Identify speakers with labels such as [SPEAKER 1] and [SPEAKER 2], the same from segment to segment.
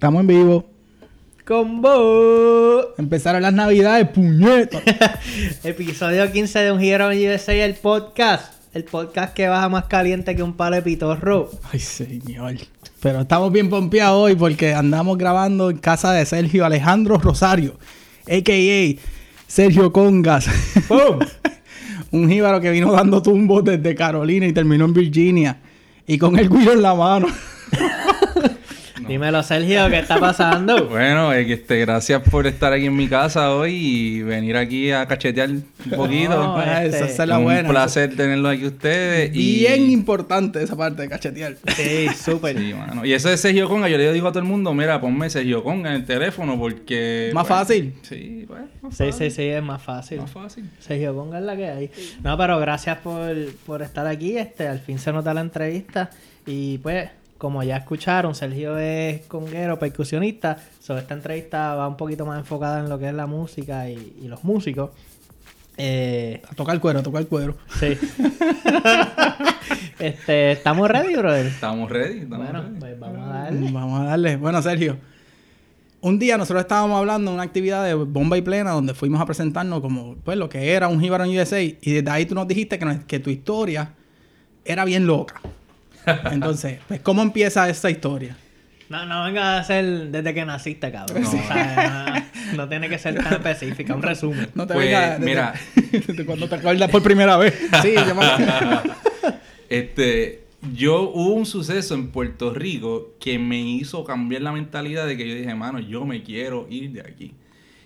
[SPEAKER 1] Estamos en vivo.
[SPEAKER 2] Combo.
[SPEAKER 1] Empezaron las navidades, puñetas.
[SPEAKER 2] Episodio 15 de Un Hero USA, el podcast. El podcast que baja más caliente que un palo de pitorro.
[SPEAKER 1] Ay, señor. Pero estamos bien pompeados hoy porque andamos grabando en casa de Sergio Alejandro Rosario, a.k.a. Sergio Congas.
[SPEAKER 2] ¡Pum!
[SPEAKER 1] Un jíbaro que vino dando tumbos desde Carolina y terminó en Virginia. Y con el guiro en la mano.
[SPEAKER 2] Dímelo, Sergio, ¿qué está pasando?
[SPEAKER 3] Bueno, que, este, gracias por estar aquí en mi casa hoy y venir aquí a cachetear un poquito.
[SPEAKER 2] No,
[SPEAKER 1] Ah,
[SPEAKER 2] este,
[SPEAKER 1] esa, es la
[SPEAKER 3] un
[SPEAKER 1] buena.
[SPEAKER 3] placer tenerlos aquí ustedes. Y...
[SPEAKER 1] Bien importante esa parte de cachetear.
[SPEAKER 2] Sí, súper.
[SPEAKER 3] Sí. Y eso de Sergio Conga, yo le digo a todo el mundo, mira, ponme Sergio Conga en el teléfono porque...
[SPEAKER 1] Más
[SPEAKER 3] pues,
[SPEAKER 1] fácil.
[SPEAKER 3] Sí, pues, más
[SPEAKER 2] Sí,
[SPEAKER 3] fácil.
[SPEAKER 2] sí, sí, es más fácil.
[SPEAKER 3] Más fácil.
[SPEAKER 2] Sergio, pongan la que hay. No, pero gracias por, por estar aquí. Este, al fin se nota la entrevista. Y pues, como ya escucharon, Sergio es conguero, percusionista. Sobre esta entrevista va un poquito más enfocada en lo que es la música y, y los músicos. Eh,
[SPEAKER 1] A tocar el cuero, a tocar el cuero.
[SPEAKER 2] sí. este, ¿estamos ready, brother?
[SPEAKER 3] Estamos ready. Estamos
[SPEAKER 2] Bueno,
[SPEAKER 3] ready.
[SPEAKER 2] pues vamos a darle.
[SPEAKER 1] Vamos a darle. Bueno, Sergio. Un día nosotros estábamos hablando de una actividad de bomba y plena donde fuimos a presentarnos como pues lo que era un Jíbaro en USA y desde ahí tú nos dijiste que, que tu historia era bien loca. Entonces, pues ¿cómo empieza esa historia?
[SPEAKER 2] No, no venga a ser desde que naciste, cabrón. No, o sea, no, no tiene que ser tan específica, un resumen.
[SPEAKER 1] No te
[SPEAKER 3] Pues,
[SPEAKER 1] vengas desde-
[SPEAKER 3] mira.
[SPEAKER 1] desde cuando te acuerdas por primera vez. Sí, yo me-
[SPEAKER 3] Este, yo hubo un suceso en Puerto Rico que me hizo cambiar la mentalidad de que yo dije, mano, yo me quiero ir de aquí.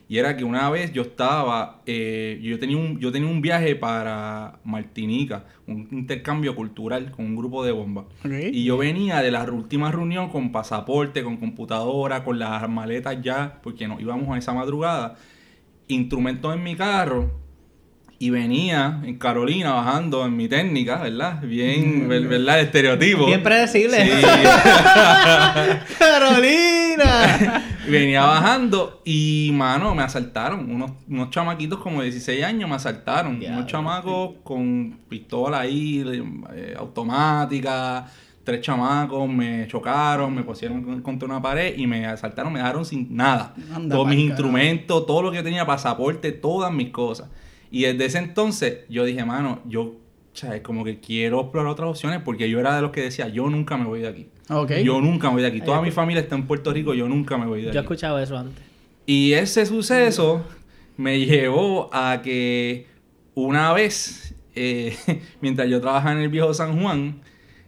[SPEAKER 3] Y era que una vez yo estaba, eh, yo tenía un, yo tenía un viaje para Martinica, un intercambio cultural con un grupo de bomba.
[SPEAKER 1] Ok.
[SPEAKER 3] Y yo venía de la última reunión con pasaporte, con computadora, con las maletas ya, porque nos íbamos a esa madrugada, instrumentos en mi carro. Y venía en Carolina bajando en mi técnica, ¿verdad? Bien, ver- ¿verdad? El estereotipo.
[SPEAKER 2] Bien predecible.
[SPEAKER 3] Sí.
[SPEAKER 2] ¡Carolina!
[SPEAKER 3] venía bajando y, mano, me asaltaron. Unos, unos chamaquitos como de 16 años me asaltaron. Unos chamacos con pistola ahí, eh, automática. Tres chamacos me chocaron, me pusieron contra una pared y me asaltaron, me dejaron sin nada.
[SPEAKER 1] Anda
[SPEAKER 3] Todos mis instrumentos, todo lo que tenía, pasaporte, todas mis cosas. Y desde ese entonces yo dije, mano, yo, ¿sabes? Como que quiero explorar otras opciones porque yo era de los que decía, yo nunca me voy de aquí.
[SPEAKER 1] Ok.
[SPEAKER 3] Yo nunca me voy de aquí. Toda mi familia está en Puerto Rico, yo nunca me voy de
[SPEAKER 2] Yo he
[SPEAKER 3] aquí.
[SPEAKER 2] escuchado eso antes.
[SPEAKER 3] Y ese suceso me llevó a que una vez, eh, mientras yo trabajaba en el viejo San Juan,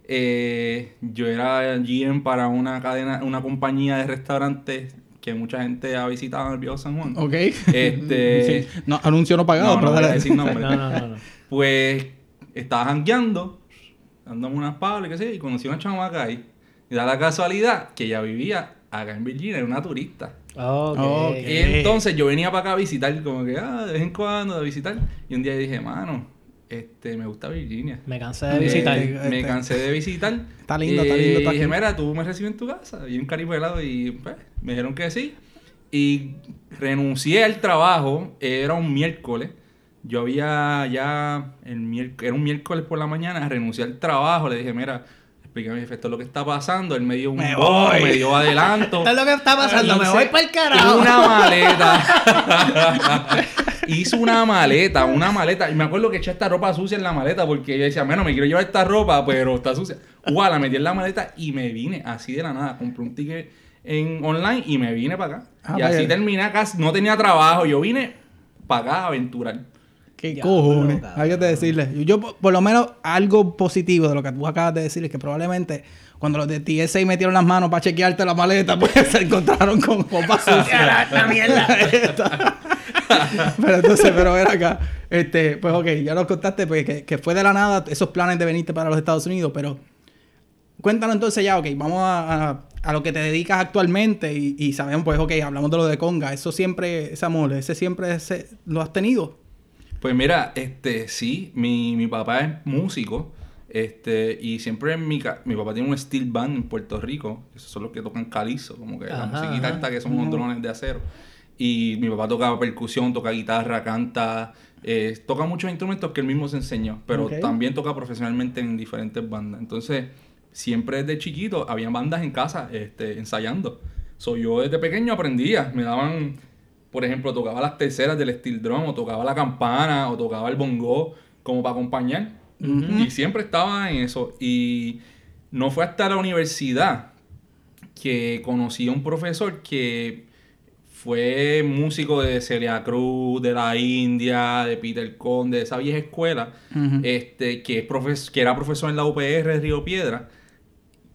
[SPEAKER 3] eh, yo era GM para una cadena, una compañía de restaurantes que mucha gente ha visitado en el viejo San Juan.
[SPEAKER 1] Ok.
[SPEAKER 3] Este-
[SPEAKER 1] Sí. No, anuncio no pagado,
[SPEAKER 3] No,
[SPEAKER 1] pero
[SPEAKER 3] no voy a
[SPEAKER 1] dale.
[SPEAKER 3] decir nombre.
[SPEAKER 2] No, no, no. no.
[SPEAKER 3] Pues estaba jangueando, dándome unas palas, qué sé, y conocí a una chamaca ahí. Y da la casualidad que ella vivía acá en Virginia, era una turista.
[SPEAKER 2] Ok.
[SPEAKER 1] Ok.
[SPEAKER 3] Y entonces yo venía para acá a visitar, como que, ah, de vez en cuando, a visitar. Y un día dije, mano, este, me gusta Virginia.
[SPEAKER 2] Me cansé de visitar.
[SPEAKER 3] Eh, me
[SPEAKER 1] Este-
[SPEAKER 3] cansé de visitar.
[SPEAKER 1] Está lindo, está lindo, está
[SPEAKER 3] Y dije, mira, tú me recibes en tu casa. Y un caribe helado y pues, me dijeron que sí. Y renuncié al trabajo. Era un miércoles. Yo había ya, el era un miércoles por la mañana, renuncié al trabajo. Le dije, mira, explícame jefe, esto es lo que está pasando. Él me dio un
[SPEAKER 1] Me
[SPEAKER 3] bono,
[SPEAKER 1] voy.
[SPEAKER 3] me dio adelanto.
[SPEAKER 2] Esto es lo que está pasando. Me voy para el carajo.
[SPEAKER 3] Una maleta. Hice una maleta, una maleta. Y me acuerdo que eché esta ropa sucia en la maleta porque yo decía, bueno, me quiero llevar esta ropa, pero está sucia. Guau, la metí en la maleta y me vine así de la nada. Compré un ticket en online y me vine para acá.
[SPEAKER 1] Ah,
[SPEAKER 3] y así terminé acá. No tenía trabajo. Yo vine para acá a aventurar.
[SPEAKER 1] ¿Qué
[SPEAKER 2] Diablo,
[SPEAKER 1] cojones? Hay que decirle. Yo, por lo menos, algo positivo de lo que tú acabas de decir es que probablemente cuando los de TSA metieron las manos para chequearte la maleta, pues se encontraron con ropa sucia.
[SPEAKER 2] ¡Esta mierda!
[SPEAKER 1] pero entonces, pero ver acá. Este, pues ok, ya nos contaste pues, que, que fue de la nada esos planes de venirte para los Estados Unidos, pero cuéntanos entonces ya, ok, vamos a, a- a lo que te dedicas actualmente y, y sabemos, pues, ok, hablamos de lo de conga. Eso siempre, ese amor, ese siempre ese- lo has tenido.
[SPEAKER 3] Pues mira, este, sí, mi, mi papá es músico, este, y siempre en mi, mi papá tiene un steel band en Puerto Rico, esos son los que tocan calizo, como que la
[SPEAKER 2] Ajá,
[SPEAKER 3] musiquita
[SPEAKER 2] ajá.
[SPEAKER 3] esta que son unos drones de acero. Y mi papá tocaba percusión, toca guitarra, canta, eh, toca muchos instrumentos que él mismo se enseñó, pero también toca profesionalmente en diferentes bandas. Entonces, siempre desde chiquito había bandas en casa este, ensayando. So, yo desde pequeño aprendía, me daban, por ejemplo, tocaba las terceras del steel drum, o tocaba la campana, o tocaba el bongo, como para acompañar. Y siempre estaba en eso. Y no fue hasta la universidad que conocí a un profesor que fue músico de Celia Cruz, de la India, de Peter Conde, de esa vieja escuela, este, que, es profes- que era profesor en la UPR de Río Piedra,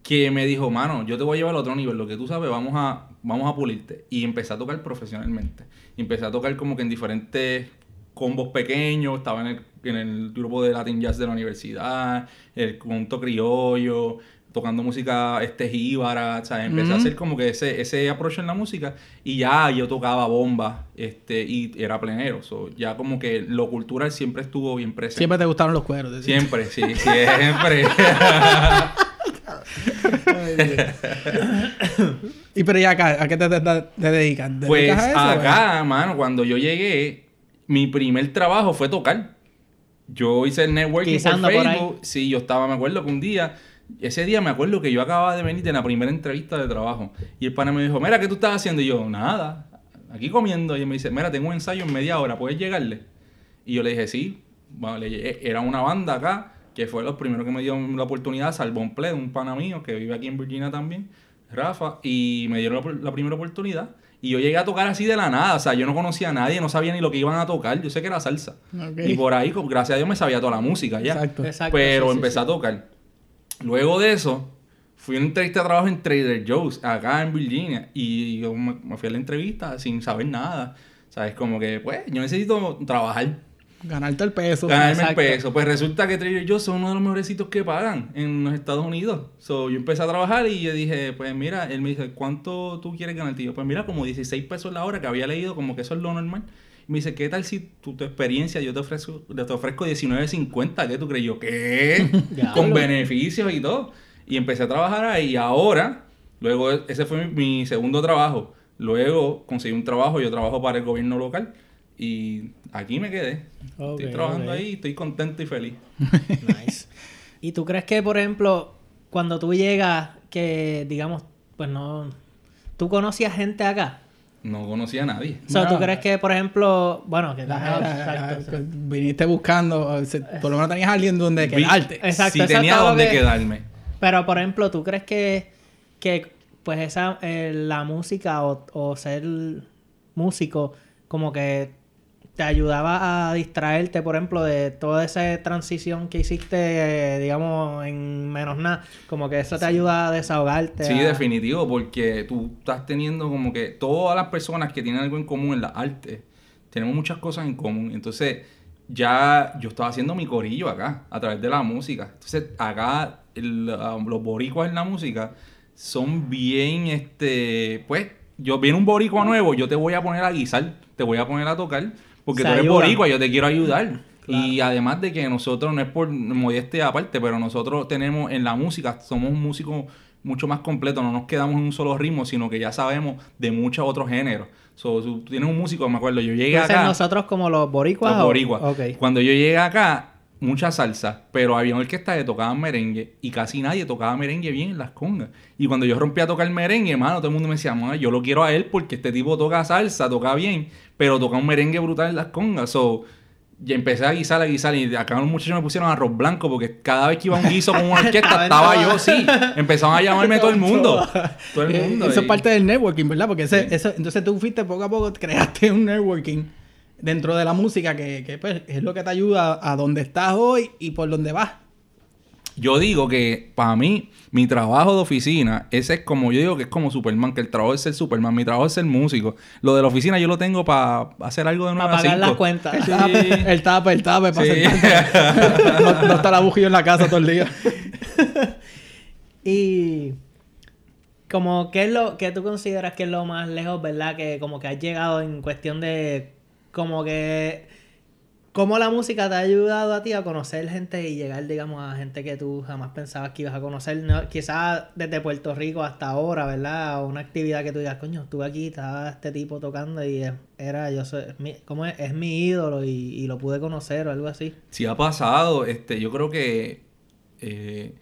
[SPEAKER 3] que me dijo, mano, yo te voy a llevar a otro nivel, lo que tú sabes, vamos a, vamos a pulirte. Y empecé a tocar profesionalmente. Empecé a tocar como que en diferentes combos pequeños, estaba en el, en el grupo de Latin Jazz de la universidad, el conjunto criollo, tocando música este jíbara, o sea, empecé a
[SPEAKER 1] Ujú.
[SPEAKER 3] hacer como que ese, ese approach en la música y ya yo tocaba bomba este, y era plenero, so, ya como que lo cultural siempre estuvo bien presente.
[SPEAKER 1] Siempre te gustaron los cueros.
[SPEAKER 3] Siempre, sí, siempre.
[SPEAKER 1] Y pero ya acá, ¿a qué te, te- te dedicas? ¿Te
[SPEAKER 3] pues
[SPEAKER 1] dedicas a eso,
[SPEAKER 3] acá, mano, cuando yo llegué, mi primer trabajo fue tocar. Yo hice el networking por. Facebook. Sí, yo estaba, me acuerdo que un día, ese día me acuerdo que yo acababa de venir de la primera entrevista de trabajo. Y el pana me dijo, mira, ¿qué tú estás haciendo? Y yo, nada, aquí comiendo. Y él me dice, mira, tengo un ensayo en media hora, ¿puedes llegarle? Y yo le dije, sí. Bueno, le llegué. Era una banda acá, que fue los primeros que me dieron la oportunidad, Salvón Play, un pana mío que vive aquí en Virginia también, Rafa, y me dieron la, la primera oportunidad. Y yo llegué a tocar así de la nada, o sea, yo no conocía a nadie, no sabía ni lo que iban a tocar, yo sé que era salsa. Y por ahí, como- gracias a Dios, me sabía toda la música ya.
[SPEAKER 1] Exacto.
[SPEAKER 2] Exacto,
[SPEAKER 3] Pero
[SPEAKER 2] sí, sí,
[SPEAKER 3] empecé
[SPEAKER 2] sí.
[SPEAKER 3] a tocar. Luego de eso, fui a una entrevista de trabajo en Trader Joe's, acá en Virginia. Y yo me, me fui a la entrevista sin saber nada. ¿Sabes? Como que, pues, yo necesito trabajar,
[SPEAKER 1] Ganarte el peso.
[SPEAKER 3] ganarme
[SPEAKER 2] exacto.
[SPEAKER 3] el peso. Pues resulta que Trader Joe's son uno de los mejores sitios que pagan en los Estados Unidos. So, yo empecé a trabajar y yo dije, pues mira, él me dice, ¿cuánto tú quieres ganarte? Y yo, pues mira, como 16 pesos la hora, que había leído como que eso es lo normal. Y me dice, ¿qué tal si tu, tu experiencia yo te ofrezco, te ofrezco 19.50? ¿Qué tú crees? Yo, ¿qué? Con beneficios y todo. Y empecé a trabajar ahí. Y ahora, luego ese fue mi, mi segundo trabajo. Luego conseguí un trabajo, yo trabajo para el gobierno local. Y aquí me quedé. Estoy trabajando
[SPEAKER 2] ok.
[SPEAKER 3] ahí, estoy contento y feliz.
[SPEAKER 2] Nice. ¿Y tú crees que, por ejemplo, cuando tú llegas, que digamos, pues no. ¿Tú conocías gente acá?
[SPEAKER 3] No conocía a nadie.
[SPEAKER 2] O sea,
[SPEAKER 1] No.
[SPEAKER 2] ¿tú crees que, por ejemplo, bueno, que
[SPEAKER 1] ah, Viniste buscando, por lo menos tenías alguien donde
[SPEAKER 3] Vi-
[SPEAKER 1] quedarte.
[SPEAKER 2] Exacto,
[SPEAKER 3] sí
[SPEAKER 2] exacto,
[SPEAKER 3] tenía donde
[SPEAKER 2] que-
[SPEAKER 3] quedarme.
[SPEAKER 2] Pero, por ejemplo, ¿tú crees que, que pues esa, eh, la música o, o ser músico como que te ayudaba a distraerte, por ejemplo, de toda esa transición que hiciste, eh, digamos, en menos nada? Como que eso te ayuda a desahogarte.
[SPEAKER 3] Sí,
[SPEAKER 2] a-
[SPEAKER 3] definitivo, porque tú estás teniendo como que todas las personas que tienen algo en común en la arte, tenemos muchas cosas en común. Entonces, ya yo estaba haciendo mi corillo acá, a través de la música. Entonces, acá el, um, los boricuas en la música son bien, este, pues, yo viene un boricua nuevo, yo te voy a poner a guisar, te voy a poner a tocar, porque
[SPEAKER 2] Se
[SPEAKER 3] tú eres
[SPEAKER 2] ayudan.
[SPEAKER 3] boricua, yo te quiero ayudar.
[SPEAKER 2] Claro.
[SPEAKER 3] Y además de que nosotros, no es por modestia aparte, pero nosotros tenemos en la música, somos músicos mucho más completos, no nos quedamos en un solo ritmo, sino que ya sabemos de muchos otros géneros. So, tú tienes un músico, me acuerdo, yo llegué
[SPEAKER 2] ¿Puede ser
[SPEAKER 3] acá,
[SPEAKER 2] nosotros como los boricuas?
[SPEAKER 3] los boricuas.
[SPEAKER 2] Ok.
[SPEAKER 3] Cuando yo llegué acá, mucha salsa, pero había orquestas que tocaban merengue y casi nadie tocaba merengue bien en las congas. Y cuando yo rompí a tocar merengue, mano, todo el mundo me decía, "Mano, yo lo quiero a él porque este tipo toca salsa, toca bien, pero toca un merengue brutal en las congas. So, y empecé a guisar, a guisar, y acá los muchachos me pusieron arroz blanco porque cada vez que iba a un guiso con una orquesta
[SPEAKER 2] Estaba
[SPEAKER 3] yo, sí. Empezaban a llamarme todo el mundo. Todo el
[SPEAKER 1] Eh,
[SPEAKER 3] mundo.
[SPEAKER 1] Eso
[SPEAKER 3] y-
[SPEAKER 1] es parte del networking, ¿verdad? Porque ese,
[SPEAKER 3] Sí.
[SPEAKER 1] eso, entonces tú fuiste poco a poco, creaste un networking dentro de la música que, que, pues, es lo que te ayuda a donde estás hoy y por donde vas.
[SPEAKER 3] Yo digo que para mí, mi trabajo de oficina, ese es como, yo digo que es como Superman, que el trabajo es ser Superman, mi trabajo es ser músico. Lo de la oficina yo lo tengo para hacer algo de nuevo.
[SPEAKER 2] Para pagar las cuentas.
[SPEAKER 1] El tape, el tape, el tape, para
[SPEAKER 3] Sí.
[SPEAKER 1] no, no está la bujía en la casa todo el día.
[SPEAKER 2] Y como qué es lo que tú consideras que es lo más lejos, ¿verdad? Que como que has llegado en cuestión de como que ¿Cómo la música te ha ayudado a ti a conocer gente y llegar, digamos, a gente que tú jamás pensabas que ibas a conocer? No, quizás desde Puerto Rico hasta ahora, ¿verdad? Una actividad que tú digas, coño, estuve aquí, estaba este tipo tocando y era, yo soy, ¿cómo es? Es mi ídolo y, lo pude conocer o algo así.
[SPEAKER 3] Sí ha pasado, este, yo creo que eh,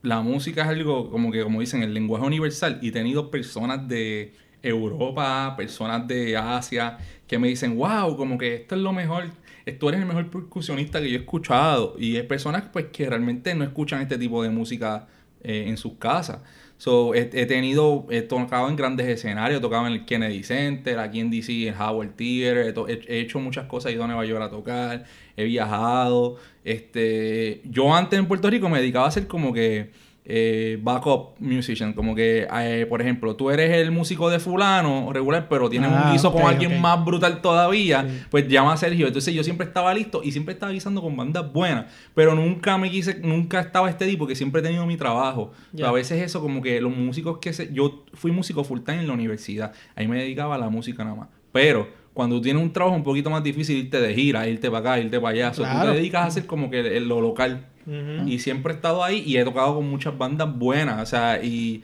[SPEAKER 3] la música es algo como que, como dicen, el lenguaje universal y he tenido personas de Europa, personas de Asia que me dicen, wow, como que esto es lo mejor tú eres el mejor percusionista que yo he escuchado. Y hay personas pues, que realmente no escuchan este tipo de música eh, en sus casas. So, he, tenido, he tocado en grandes escenarios, he tocado en el Kennedy Center, aquí en DC, en Howard Theater, he, hecho muchas cosas, he ido a Nueva York a tocar, he viajado. Este, yo antes en Puerto Rico me dedicaba a hacer como que eh, backup musician. Como que, eh, por ejemplo, tú eres el músico de fulano regular, pero tienes un ah, guiso con alguien más brutal todavía, pues llama a Sergio. Entonces yo siempre estaba listo y siempre estaba guisando con bandas buenas, pero nunca me quise, nunca estaba este tipo porque siempre he tenido mi trabajo. a veces eso, como que los músicos que se, yo fui músico full time en la universidad, ahí me dedicaba a la música nada más. Pero cuando tú tienes un trabajo un poquito más difícil, irte de gira, irte para acá, irte para allá, tú te dedicas a hacer como que lo local. Y siempre he estado ahí y he tocado con muchas bandas buenas. O sea, y,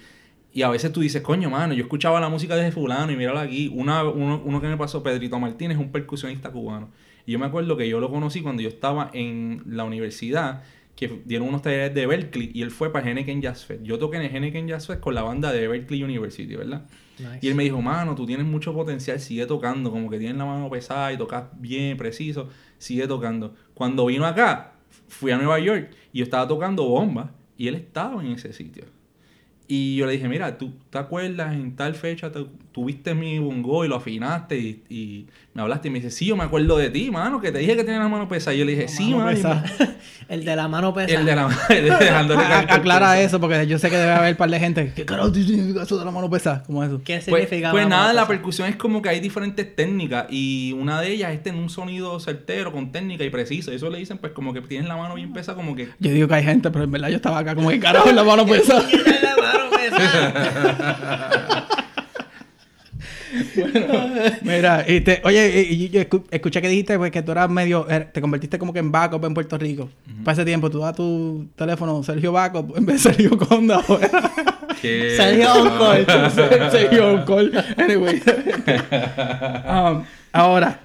[SPEAKER 3] a veces tú dices, coño, mano, yo escuchaba la música de fulano y míralo aquí. Una, uno, uno que me pasó, Pedrito Martínez, un percusionista cubano. Y yo me acuerdo que yo lo conocí cuando yo estaba en la universidad, que dieron unos talleres de Berkeley y él fue para Henneken Jazz Fest. Yo toqué en el Henneken Jazz Fest con la banda de Berkeley University, ¿verdad? Y él me dijo, mano, tú tienes mucho potencial, sigue tocando, como que tienes la mano pesada y tocas bien, preciso, sigue tocando. Cuando vino acá, fui a Nueva York y yo estaba tocando bomba y él estaba en ese sitio. Y yo le dije, mira, ¿tú te acuerdas en tal fecha tuviste mi bongo y lo afinaste y, me hablaste? Y me dice, sí, yo me acuerdo de ti, mano, que te dije que tenía la mano pesada. Y yo le dije, sí, mano.
[SPEAKER 2] el de la mano pesada.
[SPEAKER 3] El de la mano
[SPEAKER 1] Aclara eso, porque yo sé que debe haber un par de gente. ¿Qué carajo significa eso de la mano pesada? ¿Cómo eso?
[SPEAKER 2] ¿Qué pues, significa
[SPEAKER 3] Pues, nada, la percusión es como que hay diferentes técnicas y una de ellas es tener un sonido certero, con técnica y preciso. Eso le dicen, pues, como que tienes la mano bien pesada, como que...
[SPEAKER 1] Yo digo que hay gente, pero en verdad yo estaba acá como que carajo la mano pesada. Bueno, mira, oye, yo escuché que dijiste pues, que tú eras medio, er, te convertiste como que en backup en Puerto Rico. Para ese tiempo, tú das tu teléfono Sergio Backup en vez de Sergio Conda.
[SPEAKER 2] Sergio On
[SPEAKER 1] Sergio On Anyway. Um, ahora,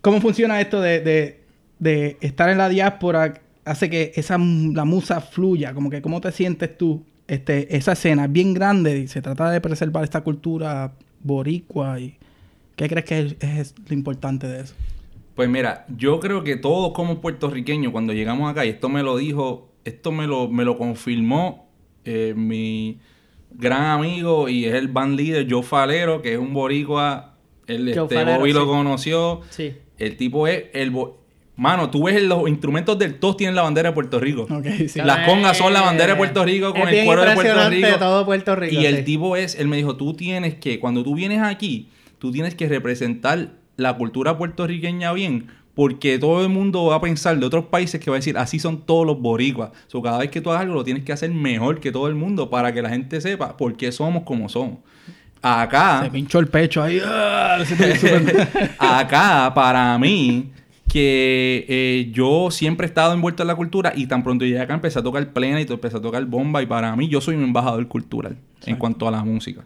[SPEAKER 1] ¿cómo funciona esto de, de, de estar en la diáspora? Hace que esa la musa fluya, como que cómo te sientes tú este, esa escena es bien grande y se trata de preservar esta cultura boricua. Y, ¿Qué crees que es, lo importante de eso?
[SPEAKER 3] Pues mira, yo creo que todos como puertorriqueños, cuando llegamos acá, y esto me lo dijo, esto me lo, me lo confirmó eh, mi gran amigo y es el band leader Joe Falero, que es un boricua. El, este, Bobby lo conoció.
[SPEAKER 2] Sí.
[SPEAKER 3] El tipo es el, Mano, tú ves los instrumentos del todos tienen la bandera de Puerto Rico. Las congas son la bandera de Puerto Rico con el cuero de Puerto Rico.
[SPEAKER 2] todo Puerto Rico.
[SPEAKER 3] Y el tipo es, él me dijo, tú tienes que, cuando tú vienes aquí, tú tienes que representar la cultura puertorriqueña bien, porque todo el mundo va a pensar de otros países que va a decir, así son todos los boricuas. O cada vez que tú hagas algo, lo tienes que hacer mejor que todo el mundo para que la gente sepa por qué somos como somos. Acá.
[SPEAKER 1] Se pinchó el pecho ahí. ¡ah!
[SPEAKER 3] acá, para mí que eh, yo siempre he estado envuelto en la cultura y tan pronto llegué acá empecé a tocar plena y empecé a tocar bomba y para mí yo soy un embajador cultural en cuanto a la música.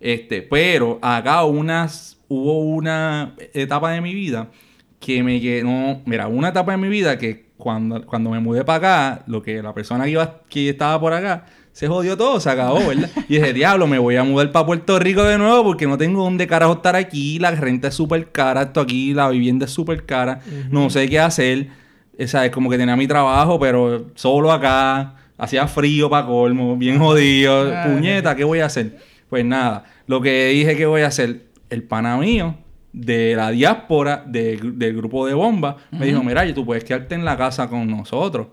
[SPEAKER 3] Este, pero acá unas, hubo una etapa de mi vida que me quedó, mira, una etapa de mi vida que cuando, cuando me mudé para acá, lo que la persona que, iba, que estaba por acá se jodió todo, se acabó, ¿verdad? Y dije, diablo, me voy a mudar para Puerto Rico de nuevo porque no tengo dónde carajo estar aquí, la renta es súper cara, esto aquí, la vivienda es súper cara, no sé qué hacer. Esa es como que tenía mi trabajo, pero solo acá, hacía frío para colmo, bien jodido, ah, puñeta, ¿qué voy a hacer? Pues nada, lo que dije que voy a hacer, el pana mío de la diáspora del grupo de bomba me dijo, mira, tú puedes quedarte en la casa con nosotros.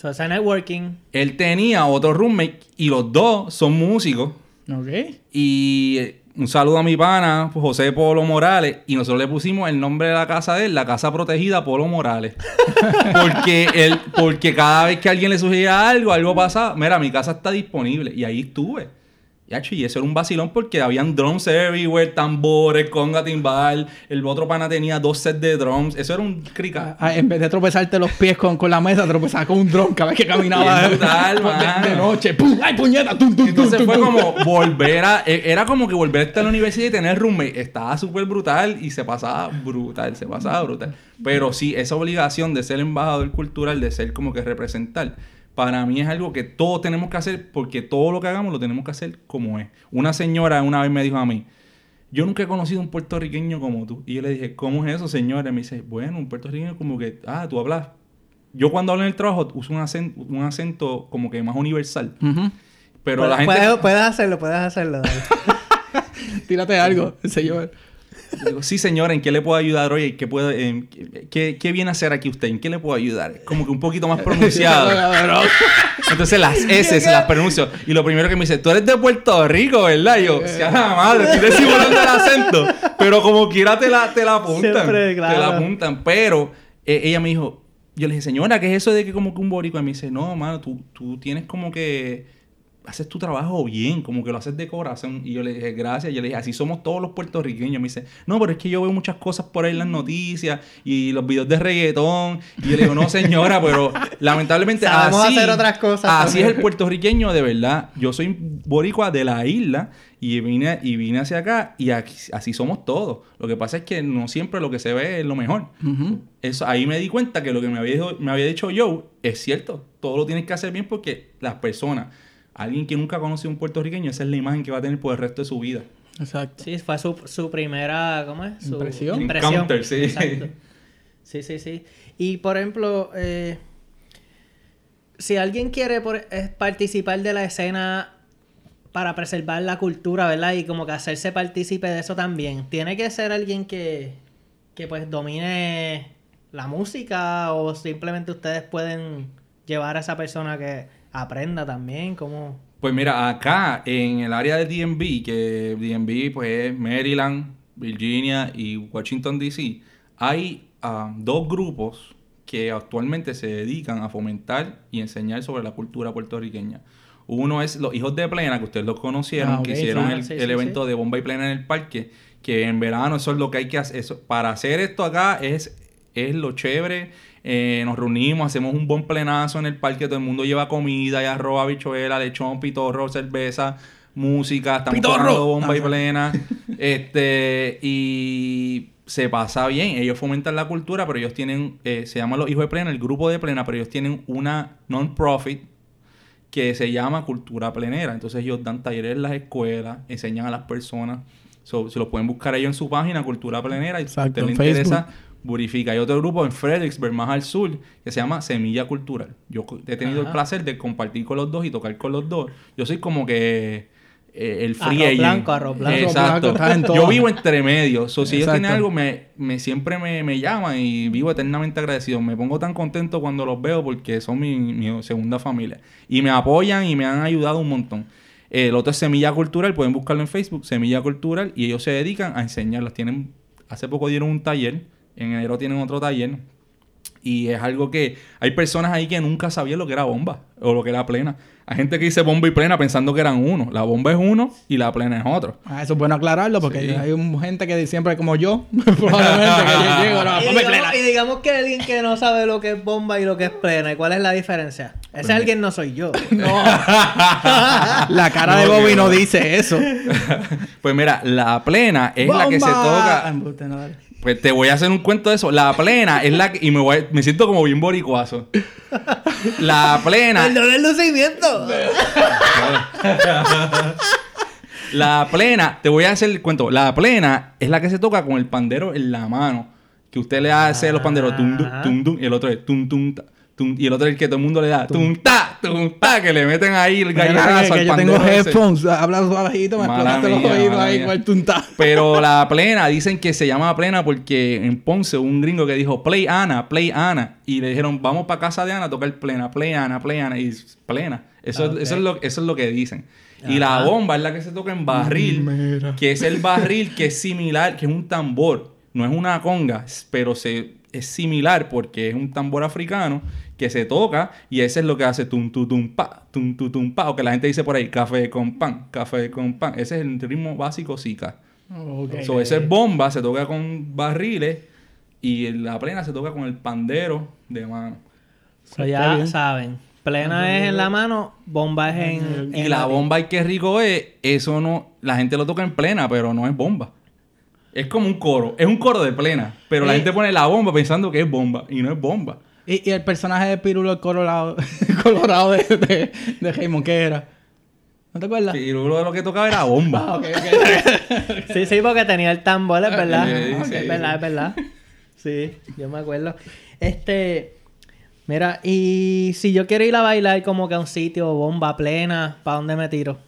[SPEAKER 2] So, it's networking.
[SPEAKER 3] Él tenía otro roommate y los dos son músicos.
[SPEAKER 1] Ok.
[SPEAKER 3] Y eh, un saludo a mi pana, José Polo Morales, y nosotros le pusimos el nombre de la casa de él, la casa protegida Polo Morales. porque él, porque cada vez que alguien le sugería algo, algo pasaba, mira, mi casa está disponible. Y ahí estuve. Y eso era un vacilón porque habían drums everywhere, tambores, conga, timbal. El otro pana tenía dos sets de drums. Eso era un crica.
[SPEAKER 1] Ah, en vez de tropezarte los pies con, con la mesa, tropezabas con un dron cada vez que caminaba
[SPEAKER 3] brutal,
[SPEAKER 1] de, de noche. ¡Pum! ¡Ay, puñeta! ¡Tum, tum, tum,
[SPEAKER 3] Entonces
[SPEAKER 1] tum,
[SPEAKER 3] fue como volver a... e- Era como que volver a estar en la universidad y tener roommate. Estaba súper brutal y se pasaba brutal, se pasaba brutal. Pero sí, esa obligación de ser embajador cultural, de ser como que representar, para mí es algo que todos tenemos que hacer porque todo lo que hagamos lo tenemos que hacer como es. Una señora una vez me dijo a mí, yo nunca he conocido un puertorriqueño como tú. Y yo le dije, ¿cómo es eso, señora? Y me dice, bueno, un puertorriqueño como que, ah, tú hablas. Yo cuando hablo en el trabajo uso un acento, un acento como que más universal. Pero la gente...
[SPEAKER 2] puedes, puedes hacerlo, puedes hacerlo.
[SPEAKER 1] Tírate algo, señor.
[SPEAKER 3] Digo, sí, señora, ¿en qué le puedo ayudar hoy? ¿Qué, puede, qué, qué viene a hacer aquí usted? ¿En qué le puedo ayudar? Como que un poquito más pronunciado. Entonces las S se las pronuncio. Y lo primero que me dice, tú eres de Puerto Rico, ¿verdad? Y yo, sea la madre, estoy disimulando el acento. Pero como quiera te la, te la apuntan.
[SPEAKER 2] Siempre, claro.
[SPEAKER 3] Te la apuntan. Pero eh, ella me dijo, yo le dije, señora, ¿qué es eso de que como que un boricua? Y me dice, no, mano, tú, tú tienes como que haces tu trabajo bien, como que lo haces de corazón. Y yo le dije, gracias. Yo le dije, así somos todos los puertorriqueños. Me dice, no, pero es que yo veo muchas cosas por ahí en las noticias y los videos de reggaetón. Y yo le digo, no, señora, pero lamentablemente
[SPEAKER 2] Sabemos
[SPEAKER 3] así,
[SPEAKER 2] hacer otras cosas
[SPEAKER 3] Así
[SPEAKER 2] también.
[SPEAKER 3] es el puertorriqueño de verdad. Yo soy boricua de la isla y vine, y vine hacia acá y aquí- así somos todos. Lo que pasa es que no siempre lo que se ve es lo mejor. Eso, ahí me di cuenta que lo que me había, dicho- me había dicho Joe es cierto. Todo lo tienes que hacer bien porque las personas, alguien que nunca ha conocido a un puertorriqueño, esa es la imagen que va a tener por el resto de su vida.
[SPEAKER 1] Exacto.
[SPEAKER 2] Sí, fue su, su primera, ¿cómo es? Su
[SPEAKER 1] Impresión.
[SPEAKER 3] Encounter, sí.
[SPEAKER 2] Exacto. Sí, sí, sí. Y por ejemplo, eh, si alguien quiere por- eh, participar de la escena para preservar la cultura, ¿verdad? Y como que hacerse partícipe de eso también, tiene que ser alguien que, que pues domine la música o simplemente ustedes pueden llevar a esa persona que aprenda también, como...
[SPEAKER 3] Pues mira, acá en el área de DMV, que DMV pues es Maryland, Virginia y Washington DC, hay ah, dos grupos que actualmente se dedican a fomentar y enseñar sobre la cultura puertorriqueña. Uno es los hijos de plena, que ustedes los conocieron,
[SPEAKER 1] Ah,
[SPEAKER 3] que hicieron el,
[SPEAKER 2] sí,
[SPEAKER 3] el
[SPEAKER 2] sí,
[SPEAKER 3] evento de bomba y plena en el parque, que en verano eso es lo que hay que hacer. Eso, para hacer esto acá es, es lo chévere. Eh, nos reunimos, hacemos un buen plenazo en el parque, todo el mundo lleva comida, y arroz, habichuela, lechón, pitorro, cerveza, música, estamos
[SPEAKER 1] ¡Pitorro!
[SPEAKER 3] bomba y plena. este, y se pasa bien. Ellos fomentan la cultura, pero ellos tienen, eh, se llama los hijos de plena, el grupo de plena, pero ellos tienen una non-profit que se llama Cultura Plenera. Entonces ellos dan talleres en las escuelas, enseñan a las personas. So, se lo pueden buscar ellos en su página, Cultura Plenera, y si le
[SPEAKER 1] en
[SPEAKER 3] interesa, verifica. Hay otro grupo en Fredericksburg, más al sur, que se llama Semilla Cultural. Yo he tenido el placer de compartir con los dos y tocar con los dos. Yo soy como que eh, el free
[SPEAKER 2] Arroz blanco, arroz blanco.
[SPEAKER 3] Exacto.
[SPEAKER 1] Blanco,
[SPEAKER 3] Yo vivo entre medios. So, si ellos tienen algo, me, me- siempre me, me llaman y vivo eternamente agradecido. Me pongo tan contento cuando los veo porque son mi, mi segunda familia. Y me apoyan y me han ayudado un montón. El otro es Semilla Cultural, pueden buscarlo en Facebook, Semilla Cultural, y ellos se dedican a enseñarlas. Tienen, hace poco dieron un taller, en enero tienen otro taller, y es algo que hay personas ahí que nunca sabían lo que era bomba o lo que era plena. Hay gente que dice bomba y plena pensando que eran uno. La bomba es uno y la plena es otro.
[SPEAKER 1] Ah, eso es bueno aclararlo porque
[SPEAKER 3] Sí.
[SPEAKER 1] hay un- gente que siempre como yo, probablemente que yo llego, no,
[SPEAKER 2] y, digamos,
[SPEAKER 1] plena.
[SPEAKER 2] y digamos que alguien que no sabe lo que es bomba y lo que es plena, ¿y cuál es la diferencia? Ese
[SPEAKER 3] Pues
[SPEAKER 2] alguien no soy yo.
[SPEAKER 1] No. La cara de Bobby no
[SPEAKER 3] no.
[SPEAKER 1] dice eso.
[SPEAKER 3] Pues mira, la plena es la que se toca. Pues te voy a hacer un cuento de eso. La plena es la que. Y me, voy, me siento como bien boricuazo. La plena.
[SPEAKER 2] El lucimiento.
[SPEAKER 3] La plena, te voy a hacer el cuento. La plena es la que se toca con el pandero en la mano. Que usted le hace los panderos tum, dum,
[SPEAKER 2] Ajá.
[SPEAKER 3] tum, dum, y el otro es tum, tum, ta, tum, y el otro es el que todo el mundo le da tum, ta, tum, ta, que le meten ahí el gallinazo
[SPEAKER 1] que
[SPEAKER 3] al
[SPEAKER 1] yo tengo headphones, habla suavejito, me explotaste los oídos ahí con el tunta.
[SPEAKER 3] Pero la plena, dicen que se llama plena porque en Ponce un gringo que dijo Play Ana, Play Ana. Y le dijeron, vamos para casa de Ana a tocar plena, Play Ana, Play Ana. Y plena. Eso,
[SPEAKER 2] Ah,
[SPEAKER 3] eso, es, lo, eso es lo que dicen. Y la bomba es la que se toca en barril,
[SPEAKER 1] Mira.
[SPEAKER 3] que es el barril que es similar, que es un tambor. no es una conga, pero se, es similar porque es un tambor africano que se toca y ese es lo que hace tum tum tum pa, tum tum tum pa, o que la gente dice por ahí, café con pan, café con pan. Ese es el ritmo básico Zika.
[SPEAKER 1] Ok.
[SPEAKER 3] So, ese es bomba, se toca con barriles y en la plena se toca con el pandero de mano.
[SPEAKER 2] So, ya
[SPEAKER 1] bien.
[SPEAKER 2] saben. Plena es en la mano, bomba es en,
[SPEAKER 3] Y
[SPEAKER 2] en
[SPEAKER 3] la bomba y qué rico es, eso no, la gente lo toca en plena, pero no es bomba. Es como un coro, es un coro de plena, pero la
[SPEAKER 1] Eh.
[SPEAKER 3] gente pone la bomba pensando que es bomba y no es bomba.
[SPEAKER 1] Y, y el personaje de Pirulo el Colorado, colorado de, de, de Raymond, ¿qué era? ¿No te acuerdas?
[SPEAKER 3] Luego de lo que tocaba era bomba.
[SPEAKER 1] Ah.
[SPEAKER 2] Sí, sí, porque tenía el tambor, es verdad.
[SPEAKER 3] Sí,
[SPEAKER 2] es
[SPEAKER 3] sí.
[SPEAKER 2] verdad, es verdad. Sí, yo me acuerdo. Este, mira, y si yo quiero ir a bailar como que a un sitio bomba plena, ¿para dónde me tiro?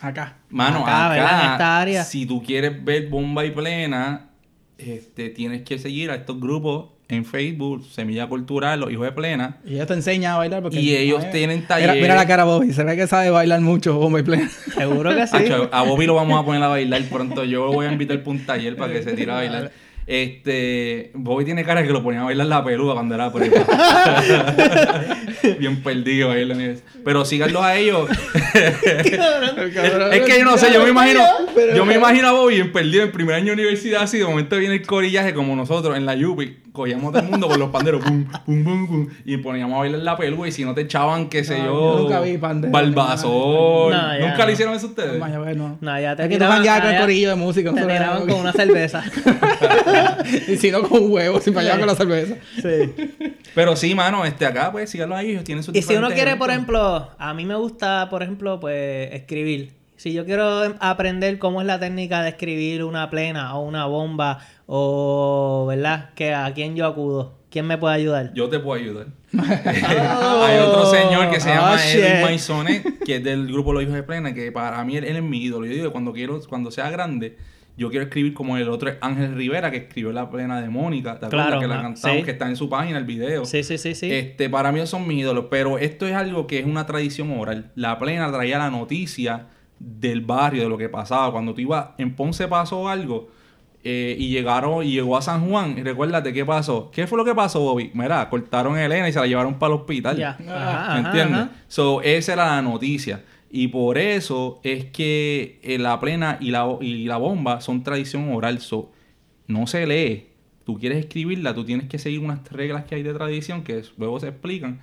[SPEAKER 1] Acá.
[SPEAKER 3] Mano,
[SPEAKER 2] Acá,
[SPEAKER 3] acá,
[SPEAKER 2] ¿verdad? En esta área.
[SPEAKER 3] si tú quieres ver bomba y plena, este, tienes que seguir a estos grupos en Facebook, Semilla Cultural, Los Hijos de Plena.
[SPEAKER 1] Y ella te enseña a bailar porque...
[SPEAKER 3] Y ellos tienen
[SPEAKER 1] Mira,
[SPEAKER 3] talleres.
[SPEAKER 1] mira la cara Bobby, se ve que sabe bailar mucho, bomba y plena.
[SPEAKER 2] Seguro que sí.
[SPEAKER 3] Acho, a Bobby lo vamos a poner a bailar pronto. Yo voy a invitar para un taller para que se tire a bailar. Este, Bobby tiene cara que lo ponía a bailar la peluda cuando era prepa. Bien perdido ahí en la universidad. Pero síganlos a ellos. es que yo no sé, yo me imagino, yo me imagino a Bobby en perdido en primer año de universidad, así de momento viene el corillaje como nosotros en la Yupi, cogíamos todo el mundo con los panderos, pum, pum, pum, pum, y poníamos a bailar la peluda y si no te echaban, qué sé
[SPEAKER 1] No,
[SPEAKER 3] yo,
[SPEAKER 1] yo nunca vi pandero,
[SPEAKER 3] Barbazón.
[SPEAKER 2] No, ya
[SPEAKER 3] ¿Nunca
[SPEAKER 2] no.
[SPEAKER 3] le hicieron eso a ustedes?
[SPEAKER 1] No.
[SPEAKER 2] No, ya te tiraban-
[SPEAKER 1] ya con el corillo de música.
[SPEAKER 2] Te tiraban con una cerveza.
[SPEAKER 1] y si no, con un huevo, si fallaba con la cerveza.
[SPEAKER 2] sí.
[SPEAKER 3] Pero sí, mano, este acá, pues, síganlos ahí, ellos tienen sus
[SPEAKER 2] Y si uno quiere, por ejemplo, a mí me gusta, por ejemplo, pues escribir. Si yo quiero em- aprender cómo es la técnica de escribir una plena o una bomba o, ¿verdad? Que a quién yo acudo. ¿Quién me puede ayudar?
[SPEAKER 3] Yo te puedo ayudar. Hay otro señor que se
[SPEAKER 2] Oh,
[SPEAKER 3] llama
[SPEAKER 2] shit.
[SPEAKER 3] Edwin Maisonet, que es del grupo Los Hijos de Plena, que para mí él, él es mi ídolo. Yo digo que cuando quiero, cuando sea grande, yo quiero escribir como el otro es Ángel Rivera, que escribió la plena de Mónica, ¿te acuerdas?
[SPEAKER 2] Claro,
[SPEAKER 3] que la
[SPEAKER 2] ah,
[SPEAKER 3] cantamos,
[SPEAKER 2] sí.
[SPEAKER 3] que está en su página, el video.
[SPEAKER 2] Sí, sí, sí, sí.
[SPEAKER 3] Este, para mí son mis ídolos, pero esto es algo que es una tradición oral. La plena traía la noticia del barrio, de lo que pasaba. Cuando tú ibas, en Ponce pasó algo eh, y llegaron, y llegó a San Juan, y recuérdate qué pasó. ¿Qué fue lo que pasó, Bobby? Mira, cortaron a Elena y se la llevaron para el hospital.
[SPEAKER 2] ya.
[SPEAKER 3] ¿Me
[SPEAKER 2] Ajá, ajá,
[SPEAKER 3] entiendes?
[SPEAKER 2] ajá.
[SPEAKER 3] So, esa era la noticia. Y por eso es que eh, la plena y la, y la bomba son tradición oral. So, no se lee. Tú quieres escribirla, tú tienes que seguir unas reglas que hay de tradición que luego se explican.